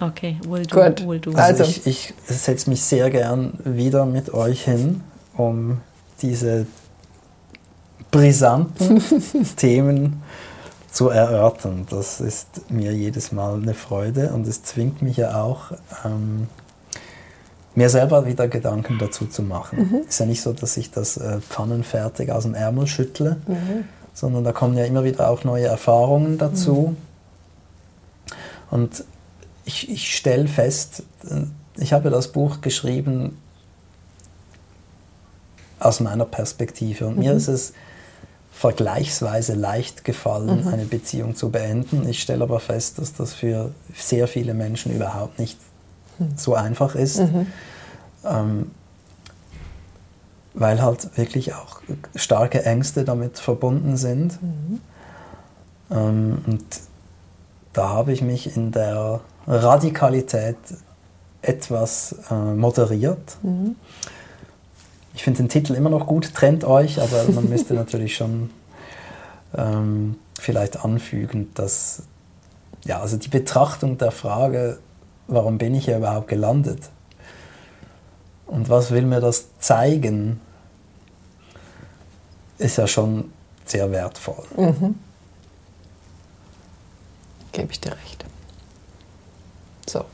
okay, will do, Gut. will do. Also- Also ich, ich setze mich sehr gern wieder mit euch hin, um diese brisanten Themen zu erörtern. Das ist mir jedes Mal eine Freude und es zwingt mich ja auch, ähm, mir selber wieder Gedanken dazu zu machen. Ist ja nicht so, dass ich das äh, pfannenfertig aus dem Ärmel schüttle, sondern da kommen ja immer wieder auch neue Erfahrungen dazu. Und ich, ich stelle fest, äh, ich habe das Buch geschrieben aus meiner Perspektive und mir ist es vergleichsweise leicht gefallen, eine Beziehung zu beenden. Ich stelle aber fest, dass das für sehr viele Menschen überhaupt nicht so einfach ist, ähm, weil halt wirklich auch starke Ängste damit verbunden sind. Ähm, und da habe ich mich in der Radikalität etwas äh, moderiert. Ich finde den Titel immer noch gut, trennt euch, aber man müsste natürlich schon ähm, vielleicht anfügen, dass ja, also die Betrachtung der Frage, warum bin ich hier überhaupt gelandet und was will mir das zeigen, ist ja schon sehr wertvoll. Gebe ich dir recht. So.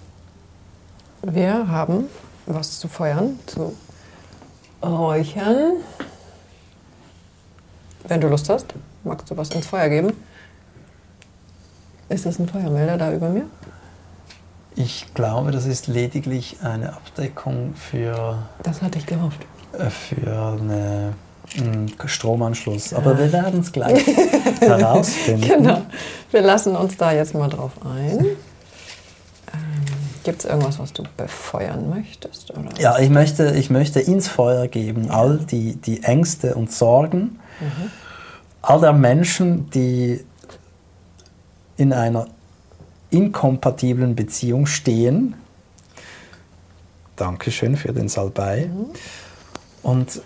Wir haben was zu feuern, zu räuchern. Wenn du Lust hast, magst du was ins Feuer geben? Ist das ein Feuermelder da über mir? Ich glaube, das ist lediglich eine Abdeckung für, Das hatte ich gehofft. äh, für eine, einen Stromanschluss. Aber wir werden es gleich herausfinden. Genau. Wir lassen uns da jetzt mal drauf ein. Ähm, Gibt es irgendwas, was du befeuern möchtest? Oder? Ja, ich möchte, ich möchte ins Feuer geben all die, die Ängste und Sorgen all der Menschen, die in einer inkompatiblen Beziehung stehen. Dankeschön für den Salbei. Und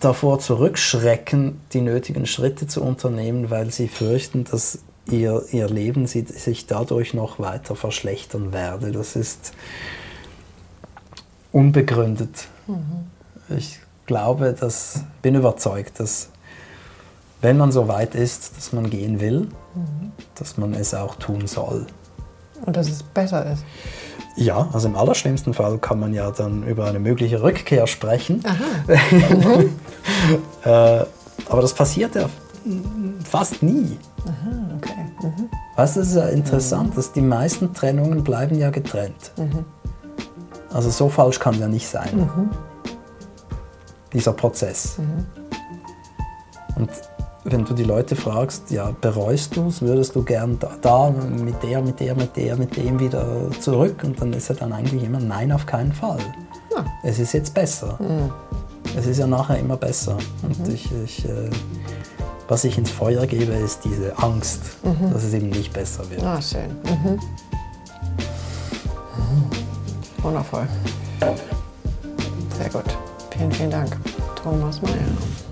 davor zurückschrecken, die nötigen Schritte zu unternehmen, weil sie fürchten, dass ihr, ihr Leben sich dadurch noch weiter verschlechtern werde. Das ist unbegründet. Ich glaube, dass, bin überzeugt, dass wenn man so weit ist, dass man gehen will, dass man es auch tun soll. Und dass es besser ist. Ja, also im allerschlimmsten Fall kann man ja dann über eine mögliche Rückkehr sprechen. äh, aber das passiert ja fast nie. Okay. Weißt du, das ist ja interessant, dass die meisten Trennungen bleiben ja getrennt. Also so falsch kann ja nicht sein. Dieser Prozess. Und wenn du die Leute fragst, ja, bereust du es, würdest du gern da, da mit der, mit der, mit der, mit dem wieder zurück? Und dann ist ja dann eigentlich immer, nein, auf keinen Fall. Es ist jetzt besser. Es ist ja nachher immer besser. Und ich, ich, äh, was ich ins Feuer gebe, ist diese Angst, dass es eben nicht besser wird. Ah, schön. Mhm. Wundervoll. Sehr gut. Vielen, vielen Dank, Thomas Mayer.